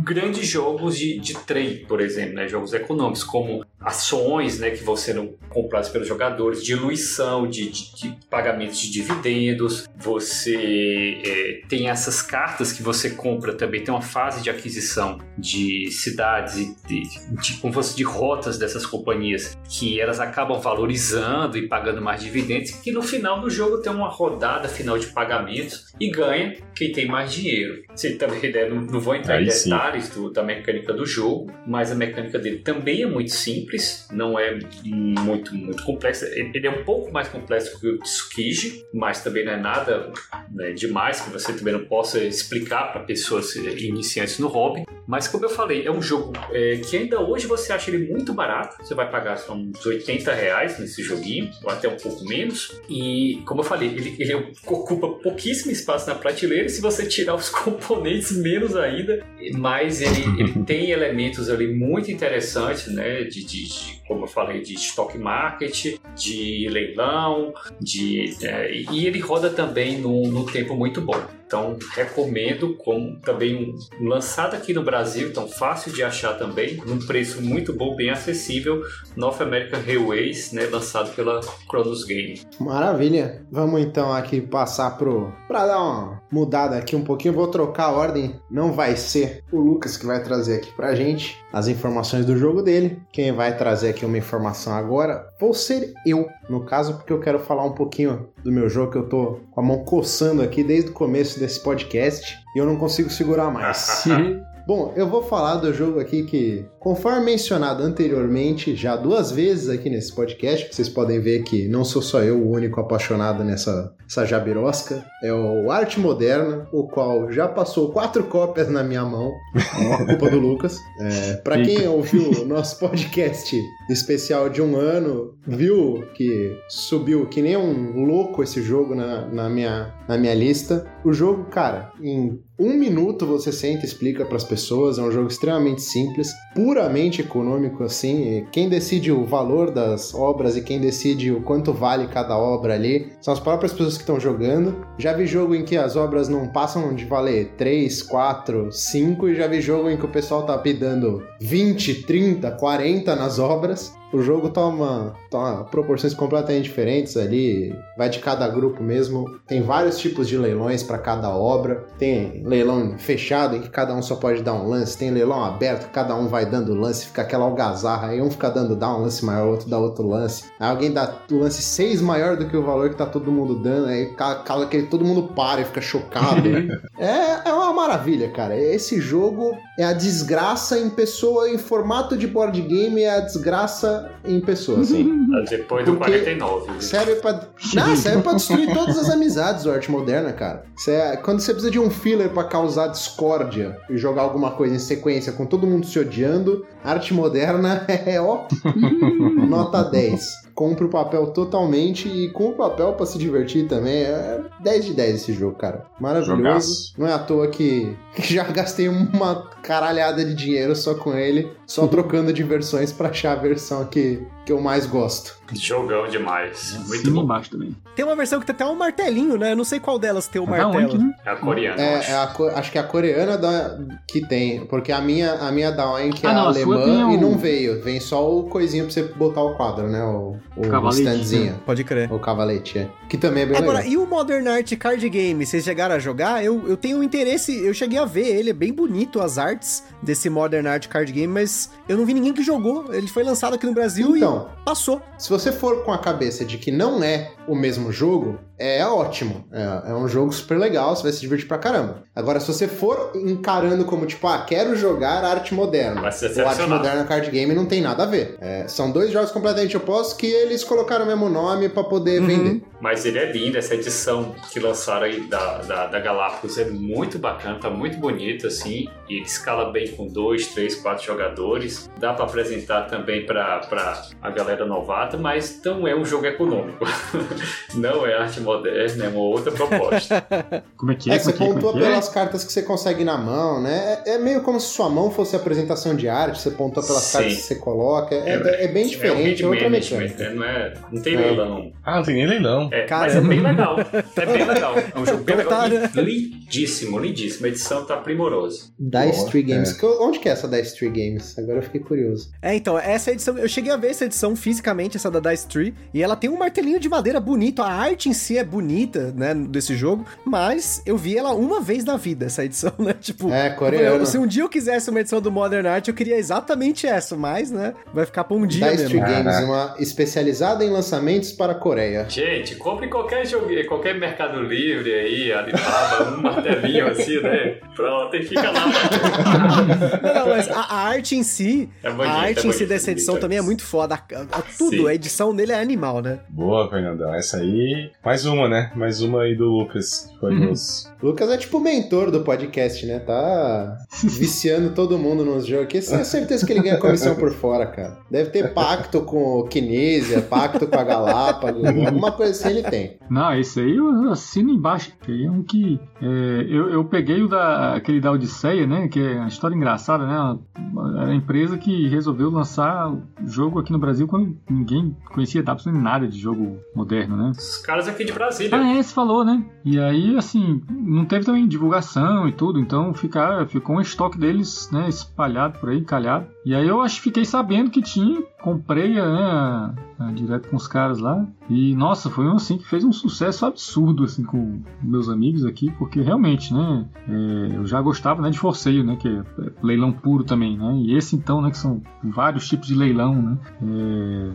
grandes jogos de, de trade, por exemplo, né? jogos econômicos, como ações né, que vão sendo compradas pelos jogadores, diluição de, de, de pagamentos de dividendos, você é, tem essas cartas que você compra também, tem uma fase de aquisição de cidades e de, de, como fosse de rotas dessas companhias, que elas acabam valorizando e pagando mais dividendos, que no final do jogo tem uma rodada final de pagamentos e ganha quem tem mais dinheiro. Você também né, não, não vou entrar Aí em detalhes do- da mecânica do jogo, mas a mecânica dele também é muito simples. Simples, não é muito, muito complexo. Ele é um pouco mais complexo que o Tsukiji, mas também não é nada né, demais que você também não possa explicar para pessoas iniciantes no hobby. Mas como eu falei, é um jogo é, que ainda hoje você acha ele muito barato. Você vai pagar só uns 80 reais nesse joguinho, ou até um pouco menos. E como eu falei, ele, ele ocupa pouquíssimo espaço na prateleira. Se você tirar os componentes, menos ainda. Mas ele, ele tem elementos ali muito interessantes, né? De, de, de, como eu falei, de stock market, de leilão, de é, e ele roda também no, no tempo muito bom. Então, recomendo, como também um, lançado aqui no Brasil, então fácil de achar também, num preço muito bom, bem acessível, North American Railways, né, lançado pela Chronos Game. Maravilha. Vamos então aqui passar pro para dar uma mudada aqui um pouquinho, vou trocar a ordem. Não vai ser o Lucas que vai trazer aqui pra gente as informações do jogo dele. Quem vai trazer aqui uma informação agora vou ser eu, no caso, porque eu quero falar um pouquinho do meu jogo que eu tô com a mão coçando aqui desde o começo desse podcast e eu não consigo segurar mais. Bom, eu vou falar do jogo aqui que, conforme mencionado anteriormente, já duas vezes aqui nesse podcast, vocês podem ver que não sou só eu o único apaixonado nessa essa jabirosca, é o Arte Moderna, o qual já passou quatro cópias na minha mão, a culpa do Lucas. É, para quem ouviu o nosso podcast especial de um ano, viu que subiu que nem um louco esse jogo na, na, minha, na minha lista. O jogo, cara, em um minuto você senta e explica para as pessoas. É um jogo extremamente simples, puramente econômico assim. Quem decide o valor das obras e quem decide o quanto vale cada obra ali são as próprias pessoas que estão jogando. Já vi jogo em que as obras não passam de valer 3, 4, 5 e já vi jogo em que o pessoal tá pedindo 20, 30, 40 nas obras. O jogo toma, toma proporções completamente diferentes ali, vai de cada grupo mesmo. Tem vários tipos de leilões para cada obra. Tem leilão fechado em que cada um só pode dar um lance, tem leilão aberto, cada um vai dando lance, fica aquela algazarra, aí um fica dando dá um lance maior, outro dá outro lance. Aí alguém dá o lance 6 maior do que o valor que tá todo mundo dando, aí cala que todo mundo para e fica chocado. é, é uma maravilha, cara. Esse jogo é a desgraça em pessoa, em formato de board game, é a desgraça em pessoa, assim. Depois do Porque 49. Serve pra. Não, serve pra destruir todas as amizades do arte moderna, cara. É... Quando você precisa de um filler para causar discórdia e jogar alguma coisa em sequência com todo mundo se odiando, arte moderna é ó. nota 10 compra o papel totalmente e com o papel para se divertir também. É 10 de 10 esse jogo, cara. Maravilhoso. Jogaço. Não é à toa que já gastei uma caralhada de dinheiro só com ele, só trocando de versões para achar a versão que, que eu mais gosto. Jogão demais. Muito Sim, bom. embaixo também. Tem uma versão que tem até um martelinho, né? Eu não sei qual delas tem o é martelo. Onde, né? É a coreana. É, acho. É a, acho que é a coreana da, que tem, porque a minha, a minha da Oink é ah, não, alemã e não veio. Vem só o coisinho pra você botar o quadro, né? O, o standzinho. Né? Pode crer. O cavalete, é. Que também é bem Agora, legal. e o Modern Art Card Game? Vocês chegaram a jogar? Eu, eu tenho um interesse, eu cheguei a ver ele, é bem bonito as artes desse Modern Art Card Game, mas eu não vi ninguém que jogou. Ele foi lançado aqui no Brasil então, e passou. Se você for com a cabeça de que não é o mesmo jogo, é ótimo. É, é, um jogo super legal, você vai se divertir pra caramba. Agora, se você for encarando como, tipo, ah, quero jogar arte moderna. O arte moderna card game não tem nada a ver. É, são dois jogos completamente opostos que eles colocaram o mesmo nome para poder uhum. vender. Mas ele é lindo, essa edição que lançaram aí da, da, da Galápagos é muito bacana, tá muito bonito, assim. E ele escala bem com dois, três, quatro jogadores. Dá para apresentar também pra, pra a galera novata, mas não é um jogo econômico. não é arte moderna, é uma outra proposta. como é que é? é você é é? pontua é? pelas cartas que você consegue na mão, né? É, é, meio como se sua mão fosse a apresentação de arte, você pontua pelas Sim. cartas que você coloca. É, é bem diferente, é, um outra mecânica. Né? Não, é, não tem leilão. Ah, não tem nem leilão. É, mas é bem legal. É bem legal. É um jogo bem legal. Lindíssimo, lindíssimo. A edição tá primorosa. Dice Tree Games. Onde que é essa Dice Tree Games? Agora eu fiquei curioso. É, então, essa edição, eu cheguei a ver essa edição fisicamente, essa da Dice Tree, e ela tem um martelinho de madeira bonito. A arte em si é bonita, né, desse jogo, mas eu vi ela uma vez na vida, essa edição, né? Tipo, é, coreano. se um dia eu quisesse uma edição do Modern Art, eu queria exatamente essa, mas, né, vai ficar pra um dia Dice mesmo. Tree Games, uma especializada em lançamentos para a Coreia. Gente, compre qualquer jogo, qualquer Mercado Livre aí, Alibaba, um martelinho assim, né? Pronto, e fica lá. não, não, mas a, a arte em si, É bonito, a arte é em si bonito, dessa edição bonito. também é muito foda. A, a- tudo, Sim. a edição dele é animal, né? Boa, Fernandão. Essa aí. Mais uma, né? Mais uma aí do Lucas. Foi nos. Lucas é tipo o mentor do podcast, né? Tá viciando todo mundo nos jogos. Que eu tenho certeza que ele ganha comissão por fora, cara. Deve ter pacto com o Kinesia, pacto com a Galápagos, alguma coisa assim ele tem. Não, esse aí eu assino embaixo. Tem um que. é, eu, eu peguei o da, aquele da Odisseia, né? Que é uma história engraçada, né? Era a empresa que resolveu lançar o jogo aqui no Brasil quando ninguém conhecia absolutamente nada de jogo moderno, né? Os caras aqui de Brasília. Ah, é, você falou, né? E aí, assim, não teve também divulgação e tudo, então ficar, ficou um estoque deles, né, espalhado por aí, calhado. E aí eu acho que fiquei sabendo que tinha, comprei, né, direto com os caras lá. E, nossa, foi um, assim, que fez um sucesso absurdo, assim, com meus amigos aqui, porque realmente, né, é, eu já gostava, né, de Forceio, né, que é é leilão puro também, né, e esse então, né, que são vários tipos de leilão, né, é,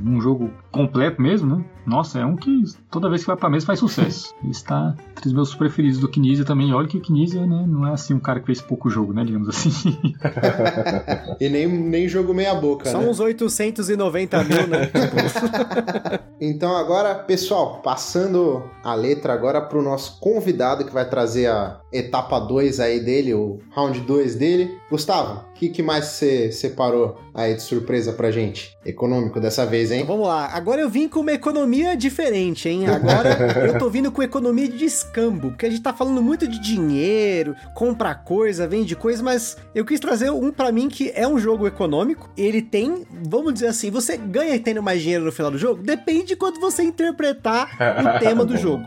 num jogo completo mesmo, né, nossa, é um que toda vez que vai pra mesa faz sucesso. Ele está entre os meus preferidos do Kinesia também. Olha que o Kinesia, né, não é assim um cara que fez pouco jogo, né, digamos assim. E nem, nem jogo meia boca, Só né? uns 890 mil, né? Então agora, pessoal, passando a letra agora pro nosso convidado que vai trazer a etapa 2 aí dele, o round 2 dele. Gustavo, o que, que mais você separou aí de surpresa pra gente? Econômico dessa vez, hein? Então vamos lá. Agora eu vim com uma economia diferente, hein? Agora eu tô vindo com economia de escambo, porque a gente tá falando muito de dinheiro, compra coisa, vende coisa, mas eu quis trazer um pra mim que é um jogo econômico. Ele tem, vamos dizer assim, você ganha tendo mais dinheiro no final do jogo? Depende de quando você interpretar o tema do jogo.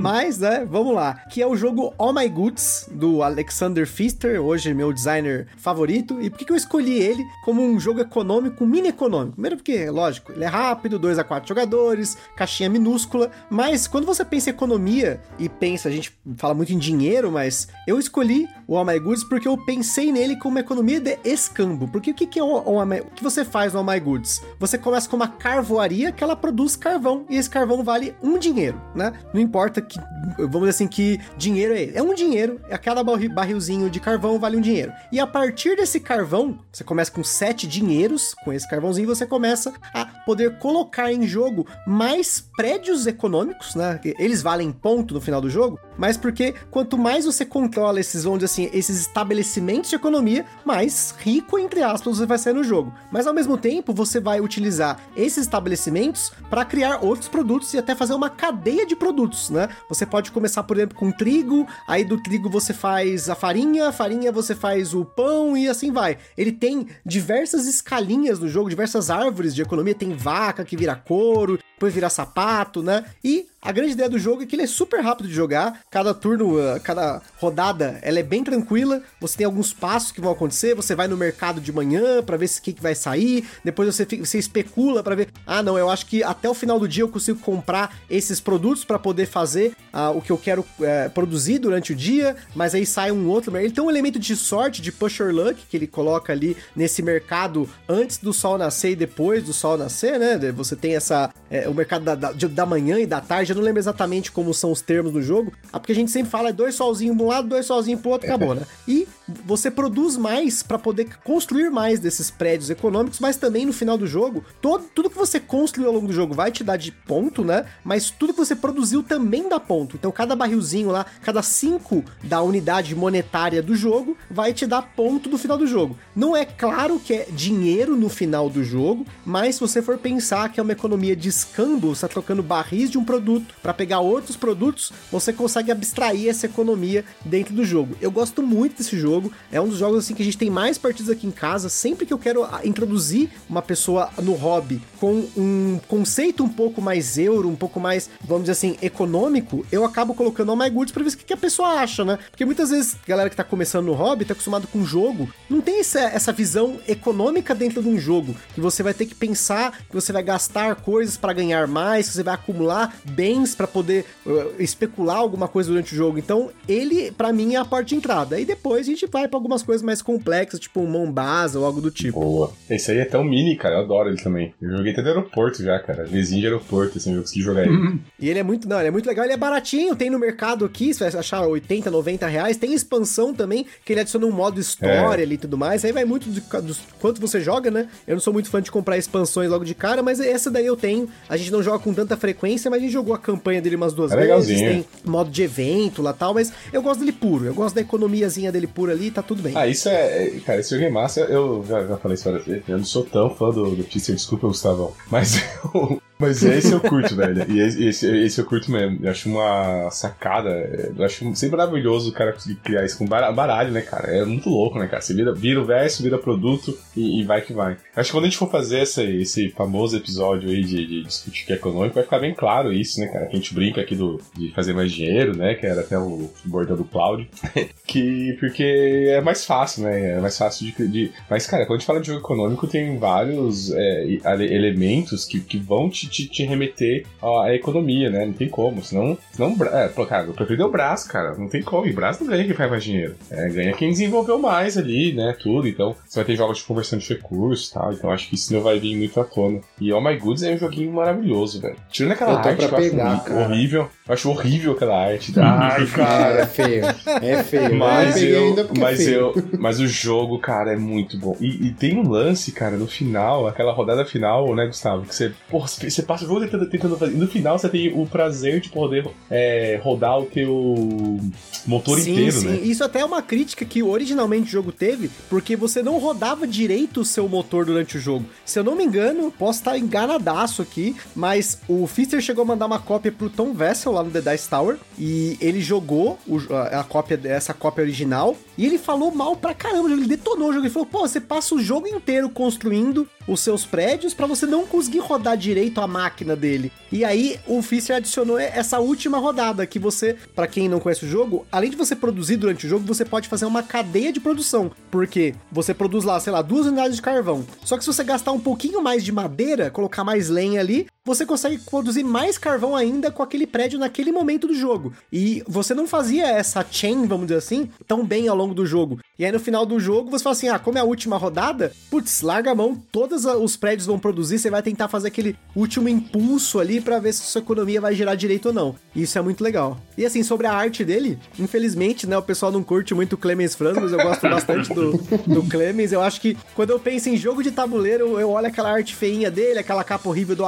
Mas, né, vamos lá. Que é o jogo All My Goods, do Alexander Pfister, hoje meu designer favorito. E por que, eu escolhi ele como um jogo econômico, mini econômico? Primeiro porque, lógico, ele é rápido, 2 a 4 jogadores, caixinha minúscula. Mas quando você pensa em economia e pensa, a gente fala muito em dinheiro, mas eu escolhi o All My Goods porque eu pensei nele como uma economia de escambo. Porque o que, que é o, My, o que você faz no All My Goods? Você começa com uma carvoaria que ela produz carvão e esse carvão vale um dinheiro, né? Não importa que, vamos dizer assim, que dinheiro é. É um dinheiro, a cada barri- barrilzinho de carvão vale um dinheiro. E a partir desse carvão, você começa com sete dinheiros, com esse carvãozinho você começa a poder colocar em jogo mais prédios econômicos, né? Eles valem ponto no final do jogo, mas porque quanto mais você controla esses, dizer assim, esses estabelecimentos de economia, mais rico, entre aspas, você vai ser no jogo. Mas ao mesmo tempo, você vai utilizar esses estabelecimentos para criar outros produtos e até fazer uma cadeia de produtos, né? Você pode começar, por exemplo, com trigo, aí do trigo você faz a farinha, a farinha você faz o pão e assim vai. Ele tem diversas escalinhas no jogo, diversas árvores de economia, tem vaca que vira couro, depois vira sapato, né? E a grande ideia do jogo é que ele é super rápido de jogar. Cada turno, uh, cada rodada, ela é bem tranquila. Você tem alguns passos que vão acontecer. Você vai no mercado de manhã para ver o que, que vai sair. Depois você, você especula para ver. Ah, não, eu acho que até o final do dia eu consigo comprar esses produtos para poder fazer ah, o que eu quero eh, produzir durante o dia. Mas aí sai um outro. Ele tem um elemento de sorte, de pusher luck, que ele coloca ali nesse mercado antes do sol nascer e depois do sol nascer, né? Você tem essa. eh, o mercado da, da, da manhã e da tarde. Eu não lembro exatamente como são os termos do jogo. Ah, porque a gente sempre fala é dois solzinhos de um lado, dois solzinhos pro outro, acabou, né? E você produz mais para poder construir mais desses prédios econômicos, mas também no final do jogo, todo, tudo que você construiu ao longo do jogo vai te dar de ponto, né? Mas tudo que você produziu também dá ponto. Então cada barrilzinho lá, cada cinco da unidade monetária do jogo vai te dar ponto no final do jogo. Não é claro que é dinheiro no final do jogo, mas se você for pensar que é uma economia de escambo, você tá trocando barris de um produto para pegar outros produtos, você consegue abstrair essa economia dentro do jogo. Eu gosto muito desse jogo, é um dos jogos assim que a gente tem mais partidas aqui em casa, sempre que eu quero ah, introduzir uma pessoa no hobby com um conceito um pouco mais euro, um pouco mais, vamos dizer assim, econômico, eu acabo colocando All My Goods pra ver o que a pessoa acha, né? Porque muitas vezes a galera que tá começando no hobby, tá acostumado com jogo, não tem essa, essa visão econômica dentro de um jogo, que você vai ter que pensar que você vai gastar coisas para ganhar mais, que você vai acumular bens para poder uh, especular alguma coisa durante o jogo. Então, ele, para mim, é a porta de entrada. E depois a gente vai pra algumas coisas mais complexas, tipo um Mombasa ou algo do tipo. Boa. Esse aí é tão mini, cara. Eu adoro ele também. Eu joguei até no aeroporto já, cara. Vizinho de aeroporto, assim, eu consegui jogar ele. E ele é muito, não, ele é muito legal, ele é baratinho, tem no mercado aqui, você vai achar 80, 90 reais, tem expansão também, que ele adiciona um modo história É. ali e tudo mais, aí vai muito do, do quanto você joga, né? Eu não sou muito fã de comprar expansões logo de cara, mas essa daí eu tenho, a gente não joga com tanta frequência, mas a gente jogou a campanha dele umas duas É vezes, tem modo de evento lá tal, mas eu gosto dele puro, eu gosto da economiazinha dele pura ali, tá tudo bem. Ah, isso é. é- Cara, esse jogo é massa. Eu já, já falei isso várias vezes. Eu não sou tão fã do, do desculpa, Gustavão. Mas eu. Mas esse eu curto, velho. E esse, esse, esse eu curto mesmo. Eu acho uma sacada. Eu acho sempre maravilhoso o cara conseguir criar isso com bara- baralho, né, cara? É muito louco, né, cara? Você vira, vira o verso, vira produto e, e vai que vai. Acho que quando a gente for fazer essa, esse famoso episódio aí de, de discutir que é econômico, vai ficar bem claro isso, né, cara? Que a gente brinca aqui do, de fazer mais dinheiro, né? Que era até o bordão do Cloud. que porque é mais fácil, né? É mais fácil de, de- Mas, cara, quando a gente fala de jogo econômico, tem vários é, elementos que, que vão te, te, te remeter à, economia, né? Não tem como. Senão. senão é, cara, eu prefiro o braço, cara. Não tem como. E braço não ganha quem faz mais dinheiro. É, ganha quem desenvolveu mais ali, né? Tudo. Então, você vai ter jogos de conversão de recursos e tal. Então, acho que isso não vai vir muito à tona. E Oh My Goods é um joguinho maravilhoso, velho. Tirando aquela Eu tô arte pra eu horri- cara. horrível. Eu acho horrível aquela arte. Ai, Cara, é cara. feio. É feio. Mas peguei eu, é mas feio. eu, mas o jogo, cara, é muito bom. E, e tem um lance, cara, no final, aquela rodada final, né, Gustavo? Que você, porra, você você passa o jogo tentando, tentando fazer. E no final você tem o prazer de poder é, rodar o teu motor sim, inteiro, sim. né? Isso até é uma crítica que originalmente o jogo teve, porque você não rodava direito o seu motor durante o jogo. Se eu não me engano, posso estar enganadaço aqui, mas o Fister chegou a mandar uma cópia pro Tom Vessel lá no The Dice Tower, e ele jogou o- a, a cópia essa cópia original, e ele falou mal pra caramba, ele detonou o jogo, ele falou, pô, você passa o jogo inteiro construindo os seus prédios pra você não conseguir rodar direito a máquina dele. E aí o Fister adicionou essa última rodada que você, pra quem não conhece o jogo, além de você produzir durante o jogo, você pode fazer uma cadeia de produção, porque você produz lá, sei lá, duas unidades de carvão. Só que se você gastar um pouquinho mais de madeira, colocar mais lenha ali, você consegue produzir mais carvão ainda com aquele prédio naquele momento do jogo. E você não fazia essa chain, vamos dizer assim, tão bem ao longo do jogo. E aí no final do jogo você fala assim: ah, como é a última rodada, putz, larga a mão, todos os prédios vão produzir, você vai tentar fazer aquele último impulso ali pra ver se sua economia vai gerar direito ou não. E isso é muito legal. E assim, sobre a arte dele, infelizmente, né, o pessoal não curte muito o Clemens Franz, mas eu gosto bastante do, do Clemens. Eu acho que quando eu penso em jogo de tabuleiro, eu olho aquela arte feinha dele, aquela capa horrível do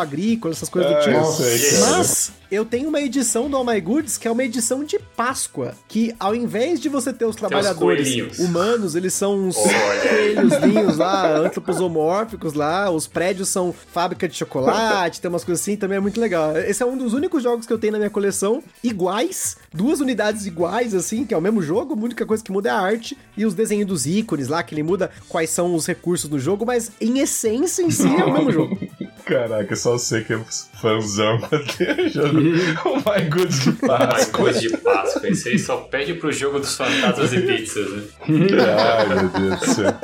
essas coisas do Ah, tipo. eu. Mas eu tenho uma edição do All My Goods que é uma edição de Páscoa, que ao invés de você ter os trabalhadores humanos, eles são uns coelhozinhos lá, antroposomórficos lá, os prédios são fábrica de chocolate, tem umas coisas assim, também é muito legal. Esse é um dos únicos jogos que eu tenho na minha coleção, iguais, duas unidades iguais, assim, que é o mesmo jogo, a única coisa que muda é a arte e os desenhos dos ícones lá, que ele muda quais são os recursos do jogo, mas em essência em si é o mesmo jogo. Caraca, só você que é fãzão pra ter jogo. Oh my god, de Páscoa. coisa de Páscoa. Esse aí só pede pro jogo dos fantasmas e pizzas, né? Ai, meu Deus do céu.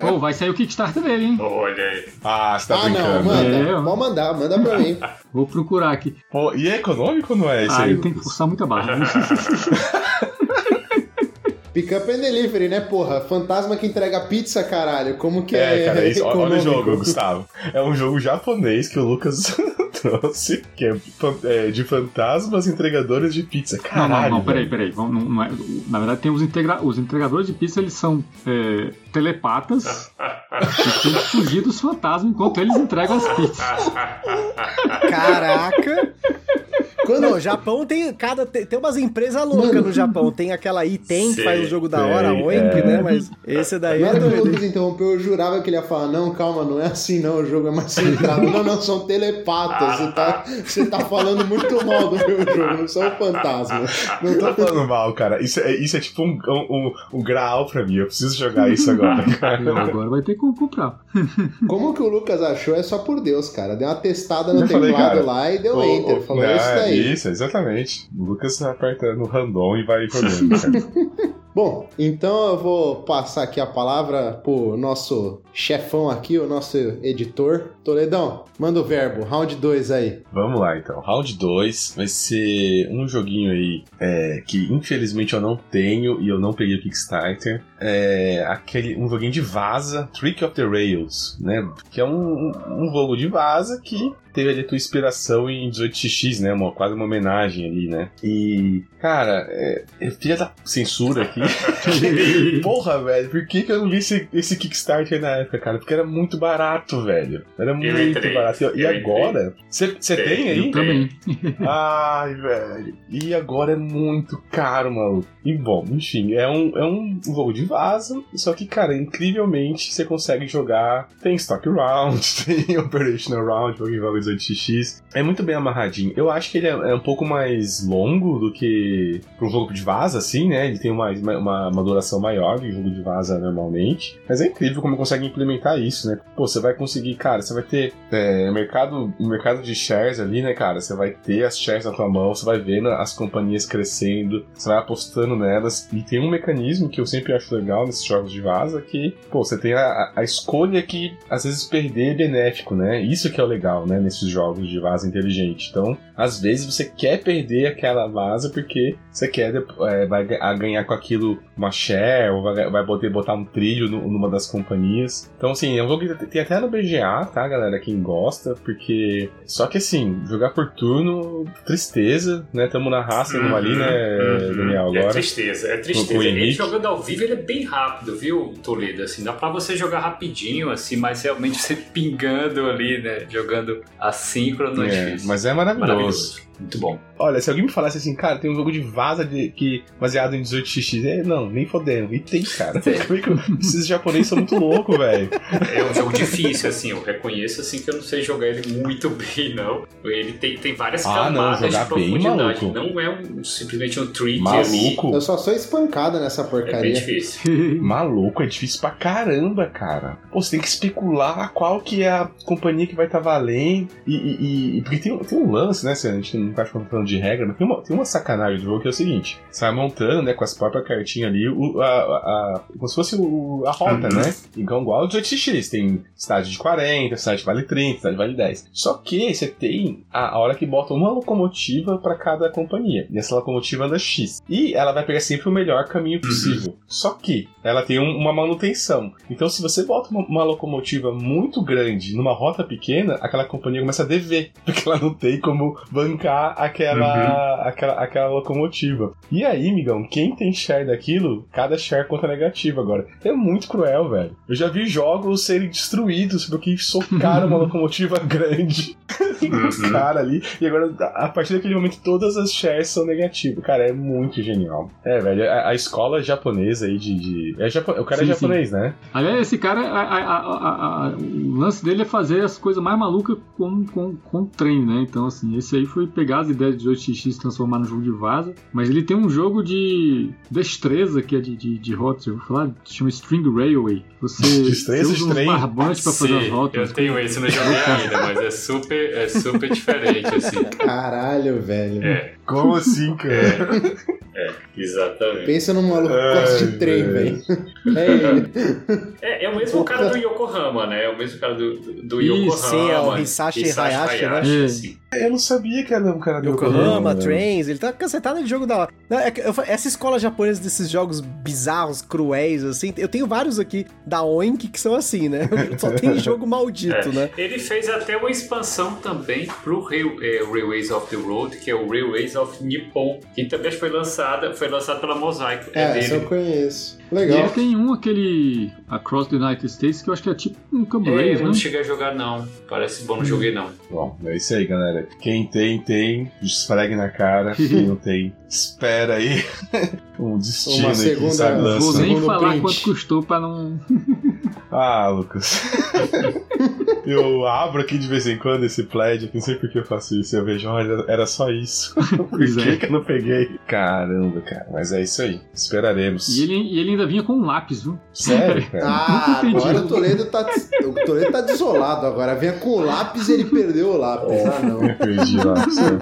Pô, vai sair o Kickstarter dele, hein? Olha aí. Ah, você tá Ah, não, brincando. manda. É, Pode mandar, manda pra mim. Vou procurar aqui. Pô, e é econômico ou não é esse Ah, aí? ele tem que forçar muita barra. Pick up and delivery, né, porra? Fantasma que entrega pizza, caralho. Como que é. É, cara, isso, olha o jogo, Gustavo. É um jogo japonês que o Lucas trouxe, que é, é, de fantasmas entregadores de pizza. Não, Caralho. não, não, peraí, velho. peraí. Vamos- não- não é- na verdade, tem os, integra- os entregadores de pizza, eles são é, telepatas que tem que fugir dos fantasmas enquanto eles entregam as pizzas. Caraca! Quando Não, o Japão tem cada tem, tem umas empresas loucas Mano. no Japão. Tem aquela Item que faz o jogo da hora, a sei, Oink, é. né? Mas esse daí Na é hora que o. Lucas interrompeu, eu jurava que ele ia falar: Não, calma, não é assim, não. O jogo é mais centrado. não, não, são telepatas. Você tá, você tá falando muito mal do meu jogo, não são fantasmas. Não Não tô tô falando mal, cara. Isso é, isso é tipo um, um, um grau pra mim. Eu preciso jogar isso agora, cara. Não, agora vai ter como comprar. Como que o Lucas achou é só por Deus, cara. Deu uma testada no teclado lá e deu Ô, enter. Falou isso daí. Isso, exatamente. O Lucas aperta no random e vai jogando, cara. Bom, então eu vou passar aqui a palavra pro nosso chefão aqui, o nosso editor. Toledão, manda o verbo, round 2 aí. Vamos lá então. Round 2 vai ser um joguinho aí é, que infelizmente eu não tenho e eu não peguei o Kickstarter. É aquele, um joguinho de vaza, Trick of the Rails, né? Que é um, um, jogo de vaza que teve ali a tua inspiração em 18x, né? Uma, quase uma homenagem ali, né? E, cara, é, é filha da censura aqui. Porra, velho, por que, que eu não vi esse, esse Kickstarter na época, cara? Porque era muito barato, velho. Era muito entrei. barato. E, e agora? Você Tem. tem aí? Eu também. Ai, velho. E agora é muito caro, maluco. E bom, enfim, é um, é um jogo de vaza, só que, cara, incrivelmente você consegue jogar. Tem Stock Round, tem Operational Round, pra quem joga 18x. É muito bem amarradinho. Eu acho que ele é, é um pouco mais longo do que um jogo de vaza, assim, né? Ele tem uma, uma, uma duração maior um jogo de vaza normalmente. Mas é incrível como consegue implementar isso, né? Pô, você vai conseguir, cara, você vai ter é, mercado, mercado de shares ali, né, cara? Você vai ter as shares na tua mão, você vai vendo as companhias crescendo, você vai apostando nelas. E tem um mecanismo que eu sempre acho legal nesses jogos de vaza que, pô, você tem a, a escolha que às vezes perder é benéfico, né? Isso que é o legal, né, nesses jogos de vaza inteligente. Então, às vezes você quer perder aquela vaza porque você quer é, vai ga- ganhar com aquilo uma share, ou vai, vai poder botar um trilho nu- numa das companhias. Então, assim, é um jogo que tem até no BGA, tá, galera? Quem gosta, porque. Só que, assim, jogar por turno, tristeza, né? Tamo na raça Uhum, ali, né, uhum. Daniel? É Agora. tristeza, é Com tristeza. o Ele jogando ao vivo, ele é bem rápido, viu, Toledo? Assim, dá pra você jogar rapidinho, assim, mas realmente você pingando ali, né? Jogando assíncrono é, É, difícil. mas é maravilhoso. Maravilhoso maravilhoso. Muito bom. Olha, se alguém me falasse assim, cara, tem um jogo de vaza de, que, baseado em 18x, é, não, nem fodendo. E tem, cara. É que esses japoneses são muito loucos, velho. É um jogo difícil, assim, eu reconheço assim que eu não sei jogar ele muito bem, não. Ele tem, tem várias Ah, não, camadas de jogar bem, profundidade. maluco. Não é um, simplesmente um trick. Maluco. Eu só sou espancado nessa É bem porcaria. difícil. Maluco, é difícil pra caramba, cara. Pô, você tem que especular qual que é a companhia que vai estar valendo. E, e- e- porque tem, tem um lance, né? se A gente não tá falando de regra, mas tem uma, tem uma sacanagem do jogo que é o seguinte: você vai montando, né, com as próprias cartinhas ali, o, a, a- a- como se fosse o- a rota, Uhum. né? Então, igual o 18x, tem estádio de 40, estádio que vale 30, estádio que vale 10. Só que você tem a, a hora que bota uma locomotiva pra cada companhia. E essa locomotiva anda X. E ela vai pegar sempre o melhor caminho possível. Só que ela tem um- uma manutenção. Então, se você bota uma, uma locomotiva muito grande numa rota pequena, aquela companhia começa a dever. Porque ela não tem como bancar aquela, aquela, aquela locomotiva. E aí, migão, quem tem share daquilo, cada share conta negativa agora. É muito cruel, velho. Eu já vi jogos serem destruídos porque socaram uma locomotiva grande nos caras ali. E agora, a partir daquele momento, todas as shares são negativas. Cara, é muito genial. É, velho, a, a escola japonesa aí de. de- é japo- o cara é Sim, sim. japonês, né? Aliás, esse cara, a- a- o lance dele é fazer as coisas mais malucas com, com, com trem, né? Então, assim, esse aí foi pegar as ideias de 18x e transformar no jogo de vaza. Mas ele tem um jogo de destreza, que é de, de, de rotas, eu vou falar, chama String Railway. Você, Destreza, você usa uns trem? barbantes pra fazer Sim, as rotas. eu tenho esse, não joguei ainda, mas é super, é super diferente, assim. Caralho, velho. É, Como assim, cara? exatamente. Pensa num maluco que gosta de trem, velho. É. É, é o mesmo cara do Yokohama, né? É o mesmo cara do, do, Yokohama. sim, é o Hisashi Hayashi, né? É. sim. Eu não sabia que um cara do Yokohama. Trains, ele tá cacetado de jogo da hora. Não, é que eu fa- essa escola japonesa desses jogos bizarros, cruéis, assim, eu tenho vários aqui da Oink que são assim, né? Só tem jogo maldito, É. né? Ele fez até uma expansão também pro Rail, é, Railways of the Road, que é o Railways of Nippon, que também foi lançada, foi lançado pela Mosaico. É, É, esse eu dele. conheço. E ele Legal. tem um, aquele Across the United States, que eu acho que é tipo um Cumb É, Race, eu né? não cheguei a jogar, não. Parece bom, não joguei, não. Bom, é isso aí, galera. Quem tem, tem. Esfregue na cara. Quem não tem, espera aí. um destino Uma aí, quem segunda- sabe Vou lança. nem Segundo falar print. quanto custou pra não. Ah, Lucas. eu abro aqui de vez em quando esse pledge, aqui, não sei por que eu faço isso. Eu vejo, olha, era só isso. por que, é. que eu não peguei? Caramba, cara. Mas é isso aí. Esperaremos. E ele, e ele ainda vinha com um lápis, viu? Sério, cara. Ah, agora o Toledo tá. O Toledo tá desolado agora. Vinha com o lápis ele perdeu o lápis. Ah, não. Eu perdi lá. sério.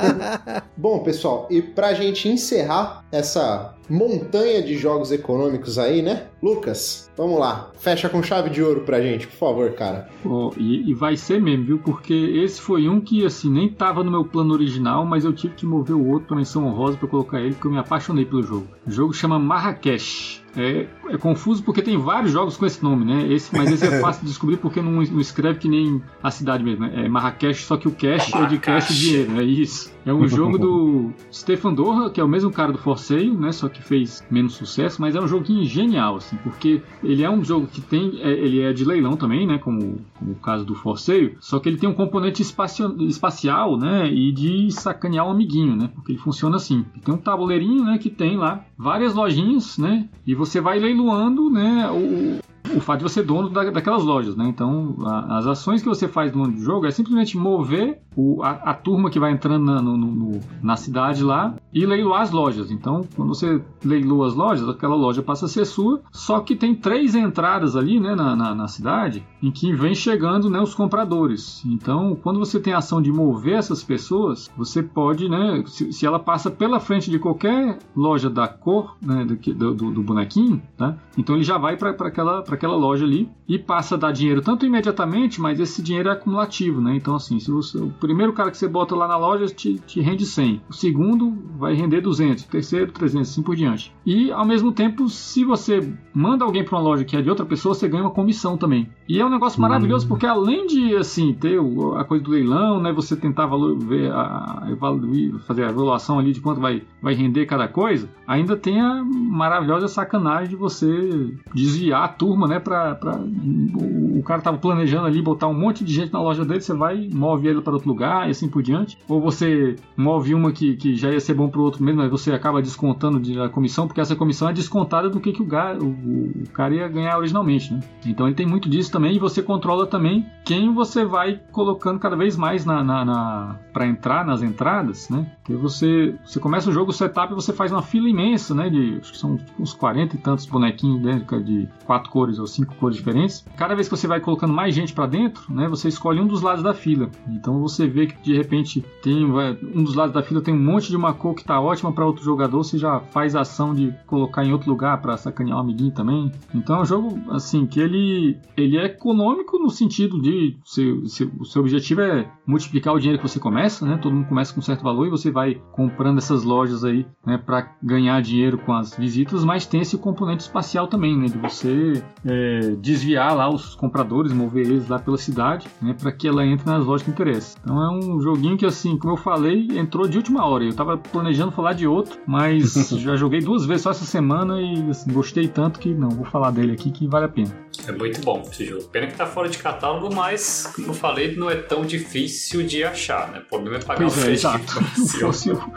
Bom, pessoal, e pra gente encerrar essa montanha de jogos econômicos aí, né? Lucas, vamos lá. Fecha com chave de ouro pra gente, por favor, cara. Oh, e, e, vai ser mesmo, viu? Porque esse foi um que, assim, nem tava no meu plano original, mas eu tive que mover o outro pra menção honrosa pra colocar ele, porque eu me apaixonei pelo jogo. O jogo chama Marrakech. É, é, confuso porque tem vários jogos com esse nome, né? Esse, mas esse é fácil de descobrir porque não, não escreve que nem a cidade mesmo. Né? É Marrakech, só que o cash é de cash e dinheiro, é isso. É um jogo do Stefan Dorra, que é o mesmo cara do Forceio, né? Só que fez menos sucesso, mas é um joguinho genial, assim, porque ele é um jogo que tem. É, ele é de leilão também, né? Como, como o caso do Forceio, só que ele tem um componente espacio, espacial, né? E de sacanear o amiguinho, né? Porque ele funciona assim. Tem um tabuleirinho, né? Que tem lá várias lojinhas, né? E você vai leiloando, né? O, o fato de você ser dono da, daquelas lojas, né? Então, a, as ações que você faz no jogo é simplesmente mover o, a, a, turma que vai entrando na, no, no, na cidade lá e leiloar as lojas. Então, quando você leiloa as lojas, aquela loja passa a ser sua, só que tem três entradas ali, né, na, na, na cidade, em que vem chegando, né, os compradores. Então, quando você tem a ação de mover essas pessoas, você pode, né, se, se ela passa pela frente de qualquer loja da cor, né, do, do, do bonequinho, tá? Então ele já vai para aquela aquela loja ali e passa a dar dinheiro tanto imediatamente, mas esse dinheiro é acumulativo, né? Então, assim, se você, o primeiro cara que você bota lá na loja te, te rende 100, o segundo vai render 200, o terceiro 300, assim por diante. E, ao mesmo tempo, se você manda alguém para uma loja que é de outra pessoa, você ganha uma comissão também. E é um negócio maravilhoso, porque além de, assim, ter a coisa do leilão, né? Você tentar valor, ver a, fazer a evaluação ali de quanto vai, vai render cada coisa, ainda tem a maravilhosa sacanagem de você desviar a turma né? Pra, pra, o cara tava planejando ali botar um monte de gente na loja dele, você vai move ele para outro lugar e assim por diante. Ou você move uma que, que já ia ser bom pro outro mesmo, mas você acaba descontando de, a comissão, porque essa comissão é descontada do que, que o, o, o cara ia ganhar originalmente, né? Então ele tem muito disso também e você controla também quem você vai colocando cada vez mais na, na, na para entrar nas entradas, né? Que você, você começa o jogo, o setup, você faz uma fila imensa, né? De acho que são uns 40 e tantos bonequinhos né, de quatro cores ou cinco cores diferentes. Cada vez que você vai colocando mais gente para dentro, né, você escolhe um dos lados da fila. Então você vê que de repente tem um dos lados da fila tem um monte de uma cor que tá ótima para outro jogador, você já faz ação de colocar em outro lugar para sacanear o amiguinho também. Então é um jogo assim que ele ele é econômico no sentido de se, se, o seu objetivo é multiplicar o dinheiro que você começa, né? Todo mundo começa com um certo valor e você vai comprando essas lojas aí, né, para ganhar dinheiro com as visitas, mas tem esse componente espacial também, né, de você é, desviar lá os compradores, mover eles lá pela cidade, né, para que ela entre nas lojas que interessam. Então é um joguinho que, assim, como eu falei, entrou de última hora. Eu tava planejando falar de outro, mas já joguei duas vezes só essa semana e assim, gostei tanto que não, vou falar dele aqui que vale a pena. É muito bom esse jogo. Pena que tá fora de catálogo, mas, como eu falei, não é tão difícil de achar, né? O problema é pagar pois o é, exato. Se fosse o,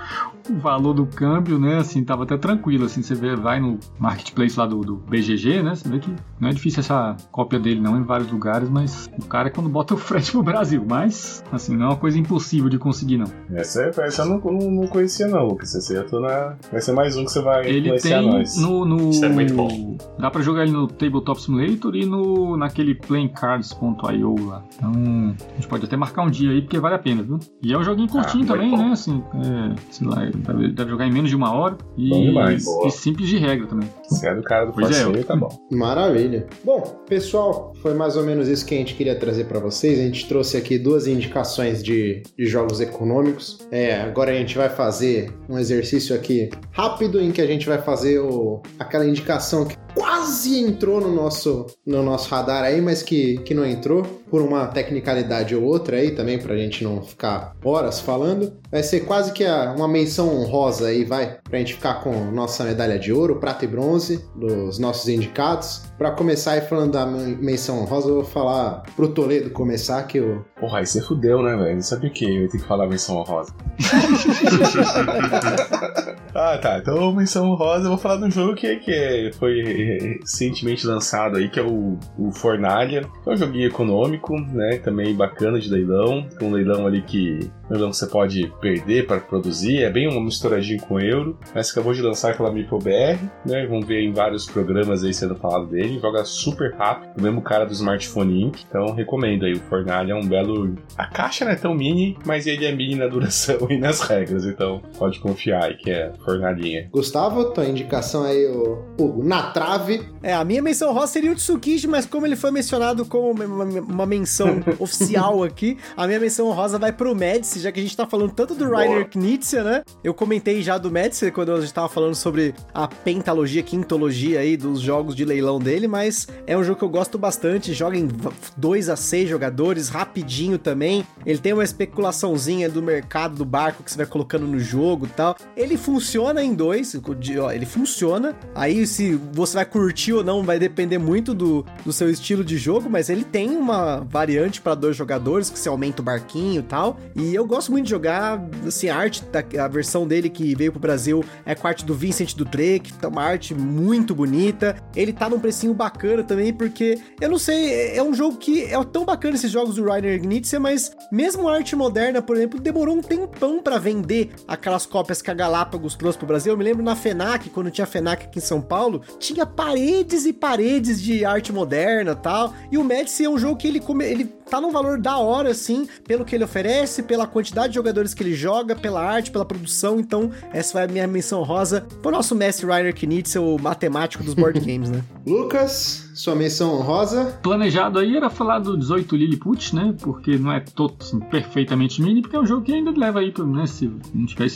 o, valor do câmbio, né? Assim, tava até tranquilo. Assim, você vê, vai no marketplace lá do, do BGG, né? Você vê que não é difícil essa cópia dele, não, em vários lugares, mas o cara é quando bota o frete pro Brasil. Mas, assim, não é uma coisa impossível de conseguir, não. Essa, essa eu não, não, não conhecia, não, Lucas. Essa eu tô na. Vai ser mais um que você vai ele tem nós. No, no... Isso é muito bom. Dá pra jogar ele no Tabletop Simulator e no, naquele playingcards.io lá. Então, a gente pode até marcar um dia aí, porque vale a pena, viu? E é um joguinho curtinho ah, também, bom. né? Assim, é, sei lá, deve, deve, jogar em menos de uma hora. E, bom demais. e simples de regra também. Se é do cara do passeio, é, tá bom. Maravilha. Bom, pessoal, foi mais ou menos isso que a gente queria trazer para vocês. A gente trouxe aqui duas indicações de, de jogos econômicos. É, agora a gente vai fazer um exercício aqui rápido em que a gente vai fazer o, aquela indicação que quase entrou no nosso, no nosso radar aí, mas que, que não entrou por uma tecnicalidade ou outra aí também, pra gente não ficar horas falando. Vai ser quase que a, uma menção honrosa aí, vai, pra gente ficar com nossa medalha de ouro, prata e bronze dos nossos indicados. Pra começar aí falando da menção honrosa, eu vou falar pro Toledo começar que eu... Porra, aí você fudeu, né, velho? Não sabe o que eu tenho que falar menção honrosa. ah, tá. Então, menção honrosa, eu vou falar de um jogo que, que foi recentemente lançado aí, que é o, o Fornalha. É um joguinho econômico, né? Também bacana de leilão. Um leilão ali que que você pode perder para produzir, é bem uma misturadinha com euro, mas acabou de lançar aquela MipoBR, né? Vamos ver em vários programas aí sendo falado dele, joga super rápido, o mesmo cara do Smartphone Inc. Então recomendo aí, o Fornalha é um belo. A caixa não é tão mini, mas ele é mini na duração e nas regras, então pode confiar aí que é Fornalhinha. Gustavo, tua indicação aí, o, o Na Trave. É, a minha menção rosa seria o Tsukishi, mas como ele foi mencionado como uma, uma menção oficial aqui, a minha menção rosa vai pro Médici, já que a gente tá falando tanto do Rainer Knizia, né? Eu comentei já do Médici quando a gente tava falando sobre a pentalogia, quintologia aí dos jogos de leilão dele, mas é um jogo que eu gosto bastante, joga em 2 a 6 jogadores, rapidinho também. Ele tem uma especulaçãozinha do mercado do barco que você vai colocando no jogo e tal. Ele funciona em dois, ele funciona. Aí se você vai curtir ou não vai depender muito do, do seu estilo de jogo, mas ele tem uma variante para dois jogadores que você aumenta o barquinho e tal. E eu gosto muito de jogar, assim, a arte da a versão dele que veio pro Brasil é com a arte do Vincent do Drake, tá uma arte muito bonita. Ele tá num precinho bacana também, porque eu não sei, é um jogo que é tão bacana esses jogos do Rainer Knizia, mas mesmo a arte moderna, por exemplo, demorou um tempão para vender aquelas cópias que a Galápagos trouxe pro Brasil. Eu me lembro na FENAC, quando tinha FENAC aqui em São Paulo, tinha paredes e paredes de arte moderna tal. E o Medici é um jogo que ele, come, ele tá num valor da hora, assim, pelo que ele oferece, pela quantidade de jogadores que ele joga, pela arte, pela produção. Então, essa vai a minha menção rosa pro nosso mestre Rainer Knizia, o matemático dos board games, né? Lucas, sua menção honrosa? Planejado aí era falar do 18 Lilliput, né? Porque não é todo assim, perfeitamente mini, porque é um jogo que ainda leva aí, né? Se não tiver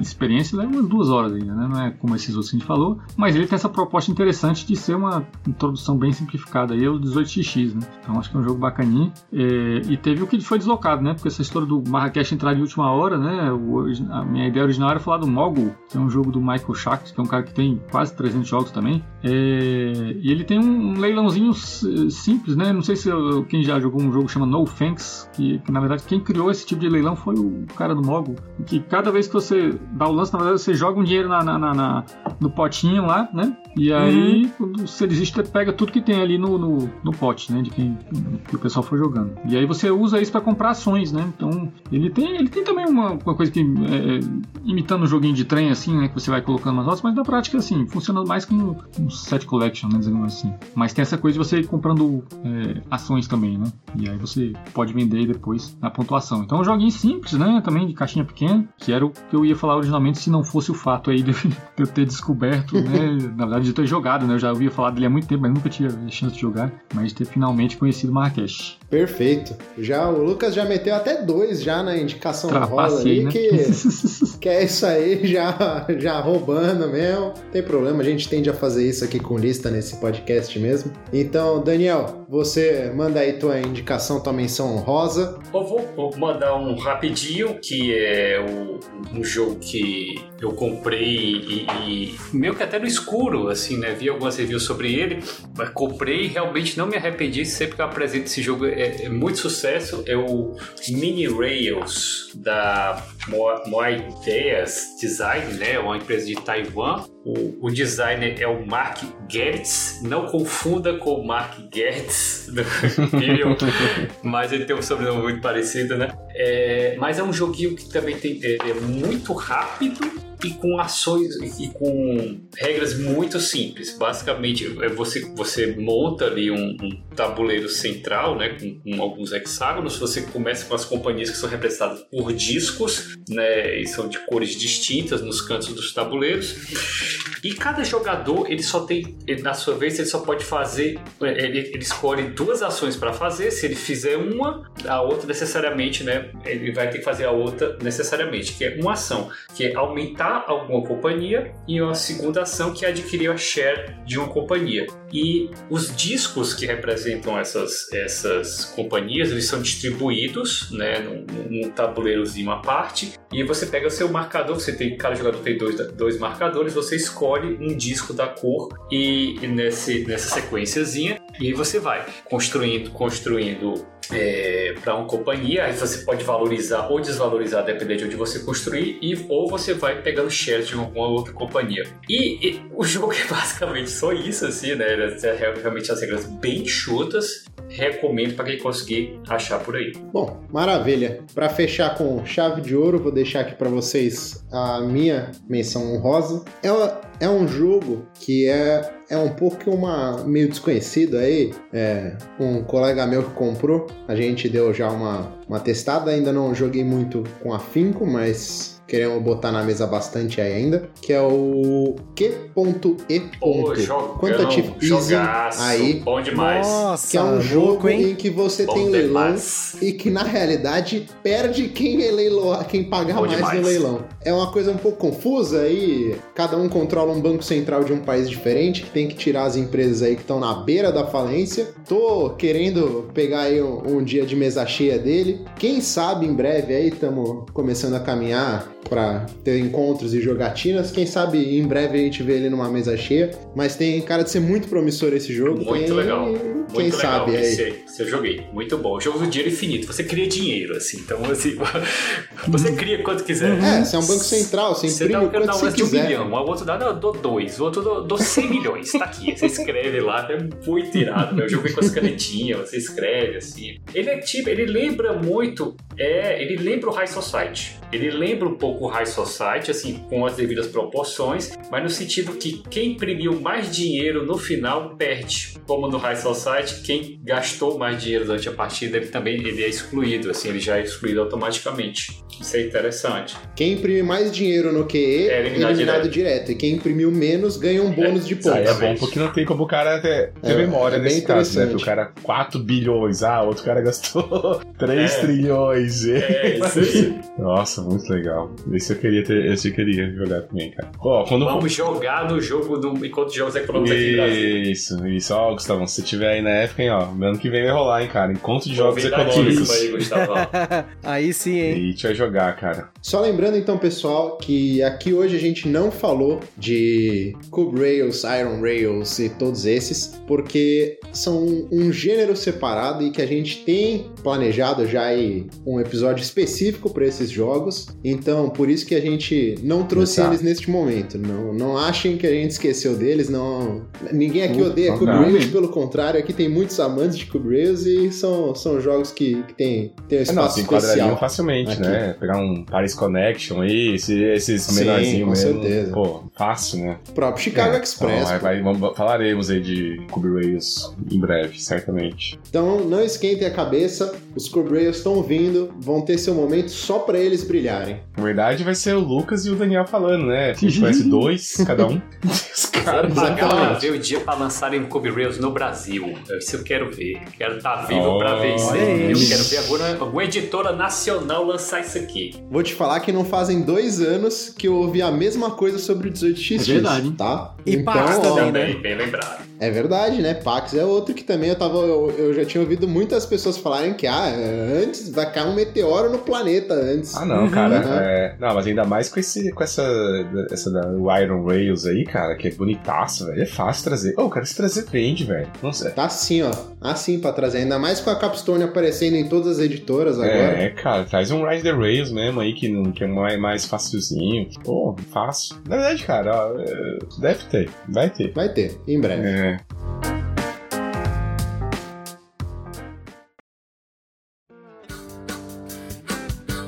experiência, leva umas duas horas ainda, né? Não é como esses outros que a gente falou. Mas ele tem essa proposta interessante de ser uma introdução bem simplificada aí ao 18x, né? Então acho que é um jogo bacaninho. É, e teve o que foi deslocado, né? Porque essa história do Marrakech entrar de última hora, né? O, a minha ideia original era falar do Mogul, que é um jogo do Michael Schacht, que é um cara que tem quase 300 jogos também. É, e ele tem um leilãozinho simples, né? Não sei se quem já jogou um jogo que chama No Thanks, que, que, na verdade quem criou esse tipo de leilão foi o cara do Mogul. Que cada vez que você dá o lance, na verdade você joga um dinheiro na, na, na, na no potinho lá, né? E aí, uhum. quando você desiste, você pega tudo que tem ali no, no, no pote, né? De quem que o pessoal for jogando. E aí você usa isso para comprar ações, né? Então, ele tem, ele tem também uma, uma coisa que. É, imitando um joguinho de trem, assim, né? Que você vai colocando umas notas, mas na prática, assim, funciona mais como um set collection, né? Dizendo assim. Mas tem essa coisa de você ir comprando é, ações também, né? E aí você pode vender depois na pontuação. Então, é um joguinho simples, né? Também de caixinha pequena, que era o que eu ia falar originalmente se não fosse o fato aí de, eu ter descoberto, né? na verdade, de ter jogado, né? Eu já ouvia falar dele há muito tempo, mas nunca tinha chance de jogar. Mas de ter finalmente conhecido Marrakech. Perfeito. Já o Lucas já meteu até dois já na indicação rosa ali, né? que, que é isso aí, já, já roubando mesmo. Não tem problema, a gente tende a fazer isso aqui com lista nesse podcast mesmo. Então, Daniel, você manda aí tua indicação, tua menção rosa. Eu vou, vou mandar um rapidinho, que é o, um jogo que eu comprei e, e meio que até no escuro, assim, né? Vi algumas reviews sobre ele, mas comprei e realmente não me arrependi sempre que eu apresento esse jogo. É, é muito sucesso. É o Mini Rails da Moai Ideias Design, né? Uma empresa de Taiwan. O, o designer é o Mark Gertz. Não confunda com o Mark Gertz do mas ele tem um sobrenome muito parecido, né? É, mas é um joguinho que também tem, é, é muito rápido e com ações e com regras muito simples. Basicamente, é você, você monta ali um, um tabuleiro central, né, com, com, alguns hexágonos. Você começa com as companhias que são representadas por discos, né, e são de cores distintas nos cantos dos tabuleiros. E cada jogador, ele só tem, ele, na sua vez, ele só pode fazer, ele, ele escolhe duas ações para fazer. Se ele fizer uma, a outra necessariamente, né, ele vai ter que fazer a outra necessariamente, que é uma ação, que é aumentar alguma companhia e uma segunda ação que é adquirir a share de uma companhia. E os discos que representam essas, essas companhias, eles são distribuídos, né, num, num tabuleirozinho à parte, e você pega o seu marcador, você tem, cada jogador tem dois, dois marcadores, você escolhe um disco da cor e, e nesse, nessa sequenciazinha, e aí você vai construindo, construindo é, para uma companhia, aí você pode valorizar ou desvalorizar, dependendo de onde você construir, e, ou você vai pegando shares de alguma outra companhia. E, e, o jogo é basicamente só isso, assim, né? É realmente as regras bem chutas. recomendo para quem conseguir achar por aí. Bom, maravilha. Para fechar com chave de ouro, vou deixar aqui para vocês a minha menção honrosa. É, é um jogo que é é um pouco uma meio desconhecido aí. É, um colega meu que comprou, a gente deu já uma, uma testada, ainda não joguei muito com afinco, mas queremos botar na mesa bastante aí ainda, que é o Q.E. Quantitative Easy aí. Bom demais. Nossa, que é um jogo hein? em que você bom tem leilão e que na realidade perde quem é leiloar, quem pagar bom mais demais. no leilão. É uma coisa um pouco confusa aí, cada um controla um banco central de um país diferente, que tem que tirar as empresas aí que estão na beira da falência. Tô querendo pegar aí um, um dia de mesa cheia dele. Quem sabe em breve aí estamos começando a caminhar para ter encontros e jogatinas. Quem sabe em breve a gente vê ele numa mesa cheia. Mas tem cara de ser muito promissor esse jogo. Muito tem... legal. Quem muito sabe legal. aí. Esse, eu joguei. Muito bom. Jogo do dinheiro infinito. Você cria dinheiro, assim. Então, assim, você cria quanto quiser. É, você é um banco central. Você, você imprime dá, quanto você quiser. de um milhão. O outro dá, eu dou dois. O outro dou, dou 100 milhões. Tá aqui. Você escreve lá. É muito irado. Eu joguei com as canetinhas. Você escreve, assim. Ele é tipo... Ele lembra muito... É, ele lembra o High Society. Ele lembra um pouco o High Society, assim, com as devidas proporções, mas no sentido que quem imprimiu mais dinheiro no final perde. Como no High Society, quem gastou mais dinheiro durante a partida, ele também ele é excluído, assim, ele já é excluído automaticamente. Isso é interessante. Quem imprime mais dinheiro no QE é eliminado, eliminado direto. direto. E quem imprimiu menos ganha um bônus é, de pontos. Aí é bom porque não tem como o cara ter, ter é, memória é nesse caso, né? O cara 4 bilhões, ah, outro cara gastou 3 é. trilhões. É, isso. Nossa, muito legal. Esse eu queria ter, esse eu queria jogar também, cara. Ó, quando Vamos jogar no jogo do enquanto jogos econômicos aqui no Brasil. Isso, isso. Ó, Gustavo, se você tiver aí na época, hein, ó, ano que vem vai rolar, hein, cara. Encontro de jogos econômicos. Aí, Gustavo. aí sim, hein. E a gente vai jogar, cara. Só lembrando então, pessoal, que aqui hoje a gente não falou de Cube Rails, Iron Rails e todos esses, porque são um gênero separado e que a gente tem planejado já aí um episódio específico para esses jogos. Então, por isso que a gente não trouxe Exato. eles neste momento. Não, não achem que a gente esqueceu deles, não. Ninguém aqui odeia Cube Rails, pelo contrário, aqui tem muitos amantes de Cube Rails e são, são jogos que, que tem, tem um espaço é, não, se especial. facilmente, aqui. né? Pegar um Paris Connection aí, esses, esses menorzinhos mesmo. com certeza. Pô, fácil, né? O próprio Chicago é, Express. Então, vai, vamos, falaremos aí de Cube Rails em breve, certamente. Então, não esquentem a cabeça, os Cube Rails estão vindo, vão ter seu momento só para eles brilharem. Na verdade, vai ser o Lucas e o Daniel falando, né? A gente conhece dois, cada um. Os caras pagar ver o dia pra lançarem Cube Rails no Brasil. Isso eu quero ver. Quero estar tá vivo oh, pra ver isso aí. Eu quero ver alguma, alguma editora nacional lançar isso aqui. Vou te falar que não fazem dois anos que eu ouvi a mesma coisa sobre o 18x. É verdade. Tá? E então, Pax também, né? Bem lembrado. É verdade, né? Pax é outro que também eu tava. Eu, eu, já tinha ouvido muitas pessoas falarem que ah, antes vai cair um meteoro no planeta antes. Ah, não, cara. Uhum. É... Não, mas ainda mais com, esse, com essa, essa da Iron Rails aí, cara, que é bonitaço, velho. É fácil trazer. Ô, oh, cara, se trazer vende, velho. Não sei. Tá assim, ó. Assim pra trazer. Ainda mais com a Capstone aparecendo em todas as editoras agora. É, cara. Traz um Rise the Rails mesmo aí, que, que é mais, mais facilzinho. Pô, fácil. Na verdade, cara, ó, é, deve ter. Vai ter. Vai ter, em breve. É.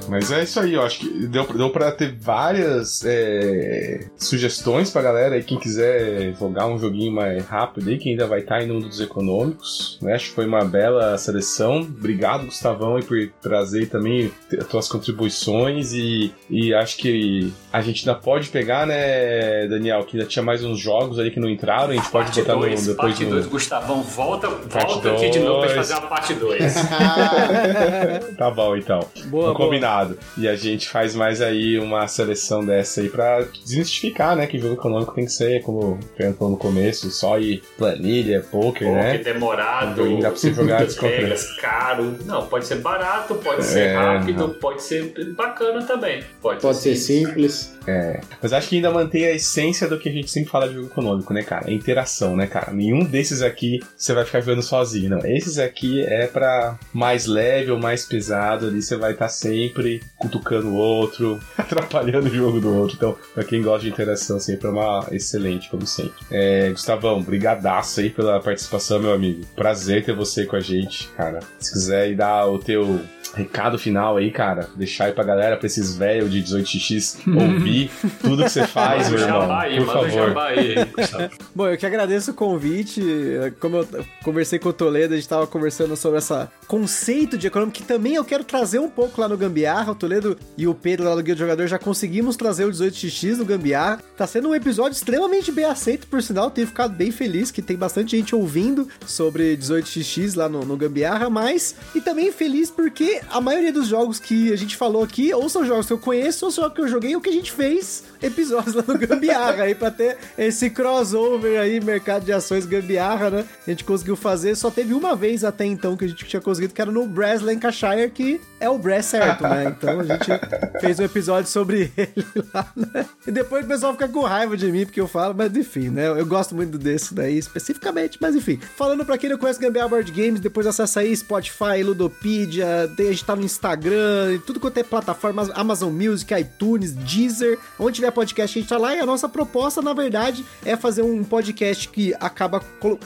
Mas é isso aí, eu acho que deu, deu pra ter várias é, sugestões pra galera aí, quem quiser jogar um joguinho mais rápido aí, que ainda vai estar em um dos econômicos, né? Acho que foi uma bela seleção. Obrigado, Gustavão, aí, por trazer também as tuas contribuições e, e acho que a gente ainda pode pegar, né, Daniel, que ainda tinha mais uns jogos ali que não entraram, a gente pode parte botar dois, no, depois parte 2, Gustavão, volta, volta aqui de novo pra fazer uma parte 2. tá bom, então. Boa, boa. Combinado. E a gente faz mais aí uma seleção dessa aí pra desmistificar, né? Que jogo econômico tem que ser, como perguntou no começo, só ir planilha, poker, Pô, né? Demorado, não dá pra você jogar regras, caro. Não, pode ser barato, pode ser é, rápido, não. pode ser bacana também. Pode, pode ser, ser simples. É. Mas acho que ainda mantém a essência do que a gente sempre fala de jogo econômico, né, cara? A interação, né, cara? Nenhum desses aqui você vai ficar jogando sozinho, não. Esses aqui é para mais leve ou mais pesado ali, você vai estar tá sempre sempre cutucando o outro, atrapalhando o jogo do outro. Então, pra quem gosta de interação, sempre é uma excelente, como sempre. É, Gustavão, brigadaço aí pela participação, meu amigo. Prazer ter você com a gente, cara. Se quiser ir dar o teu recado final aí, cara. Deixar aí pra galera, pra esses velhos de 18x ouvir tudo que você faz, meu irmão. Aí, por favor. Aí, Bom, eu que agradeço o convite. Como eu conversei com o Toledo, a gente tava conversando sobre esse conceito de econômico que também eu quero trazer um pouco lá no Gambiarra. O Toledo e o Pedro lá do Guia do Jogador já conseguimos trazer o 18x no Gambiarra. Tá sendo um episódio extremamente bem aceito, por sinal. Tenho ficado bem feliz que tem bastante gente ouvindo sobre 18x lá no, no Gambiarra, mas e também feliz porque a maioria dos jogos que a gente falou aqui, ou são jogos que eu conheço, ou são jogos que eu joguei, ou que a gente fez episódios lá no Gambiarra, aí pra ter esse crossover aí, mercado de ações Gambiarra, né? A gente conseguiu fazer, só teve uma vez até então que a gente tinha conseguido, que era no Brass Lancashire, que é o Brass certo, né? Então a gente fez um episódio sobre ele lá, né? E depois o pessoal fica com raiva de mim, porque eu falo, mas enfim, né? Eu gosto muito desse daí especificamente, mas enfim. Falando pra quem não conhece Gambiarra Board Games, depois acessa aí Spotify, Ludopedia, tem, a gente tá no Instagram, tudo quanto é plataforma, Amazon Music, iTunes, Deezer, onde tiver podcast a gente tá lá. E a nossa proposta, na verdade, é fazer um podcast que acaba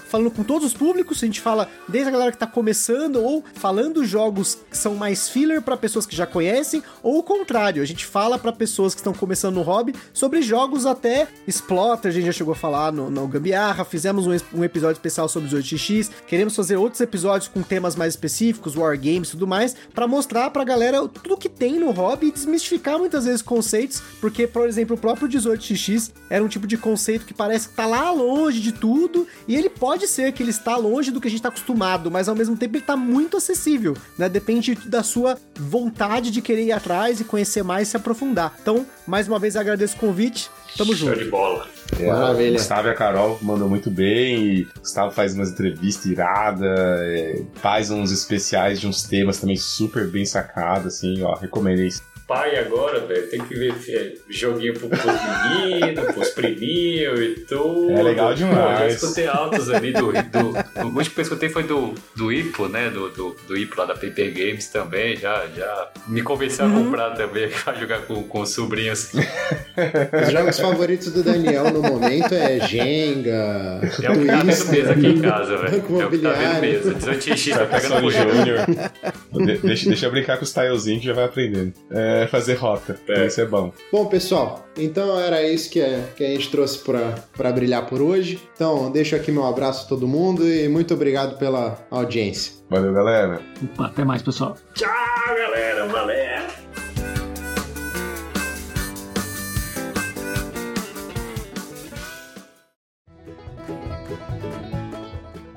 falando com todos os públicos, a gente fala desde a galera que tá começando ou falando jogos que são mais filler para pessoas que já conhecem, ou o contrário, a gente fala para pessoas que estão começando no hobby sobre jogos até Splotter, a gente já chegou a falar no, no Gambiarra, fizemos um, um episódio especial sobre os 8x, queremos fazer outros episódios com temas mais específicos, wargames e tudo mais, para mostrar pra galera tudo que tem no hobby e desmistificar muitas vezes conceitos, porque, por exemplo, o próprio 18x era um tipo de conceito que parece que tá lá longe de tudo, e ele pode ser que ele está longe do que a gente tá acostumado, mas ao mesmo tempo ele tá muito acessível, né? Depende da sua vontade de querer ir atrás e conhecer mais e se aprofundar. Então, mais uma vez agradeço o convite. Tamo junto. Show de bola. É, Maravilha. Gustavo e a Carol mandam muito bem. E Gustavo faz umas entrevistas iradas, é, faz uns especiais de uns temas também super bem sacados, assim, ó. Recomendo isso pai agora, velho, tem que ver é, joguinho pro, pros meninos, pros priminhos e tudo. É legal demais. Pô, já escutei altos ali do. do, o último que eu escutei foi do, do Ipo, né? Do, do, do Ipo lá da Paper Games também. Já, já me convenceu uhum. a comprar também pra jogar com, com os sobrinhos. Os jogos favoritos do Daniel no momento é Jenga. É o que tá vendo mesa aqui em casa, velho. É o que tá vendo mesa. 18x, vai pegando o Júnior. deixa, deixa eu brincar com os tilezinhos que já vai aprendendo. É é fazer rota. É. Isso é bom. Bom, pessoal, então era isso que, é, que a gente trouxe para brilhar por hoje. Então, deixo aqui meu abraço a todo mundo e muito obrigado pela audiência. Valeu, galera. Opa, até mais, pessoal. Tchau, galera. Valeu.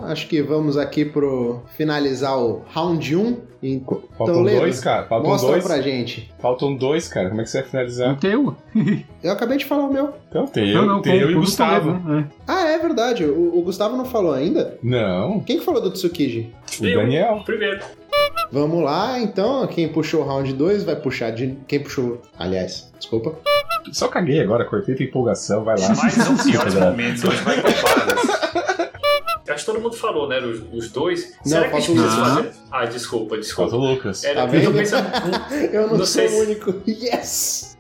Acho que vamos aqui pro finalizar o round 1. Então, Faltam dois, cara. Faltam mostra dois. pra gente. Faltam dois, cara. Como é que você vai finalizar? O teu. eu acabei de falar o meu. Então, tem eu, não, não, tem eu e o Gustavo. né? Ah, é verdade. O, o, Gustavo não falou ainda? Não. Quem que falou do Tsukiji? O Daniel. Primeiro. Vamos lá, então. Quem puxou o round 2 vai puxar de. Quem puxou. Aliás, desculpa. Só caguei agora, cortei tua empolgação, vai lá. Mais um piores momentos, hoje vai comparar. Acho que todo mundo falou, né? Os, os dois. Não, Será que a gente precisa fazer? Ah, desculpa, desculpa. Falta o Lucas. É, tá eu pensando. eu não, não sou o único. Yes!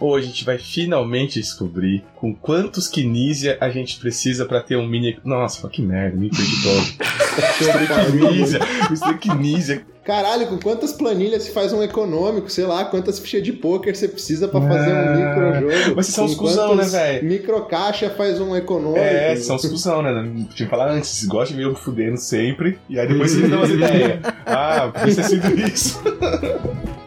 Hoje a gente vai finalmente descobrir com quantos Kinesia a gente precisa pra ter um mini. Nossa, que merda, me perdi todo. Kinesia, Mr. Kinesia. Caralho, com quantas planilhas se faz um econômico? Sei lá, quantas fichas de poker você precisa para fazer um ah, micro jogo? Mas vocês são os cuzão, né, velho? Micro caixa faz um econômico. É, são os cuzão, né? Tinha que falar antes, vocês gostam de me fudendo sempre, e aí depois vocês dão umas ideias. Ah, precisa ser isso.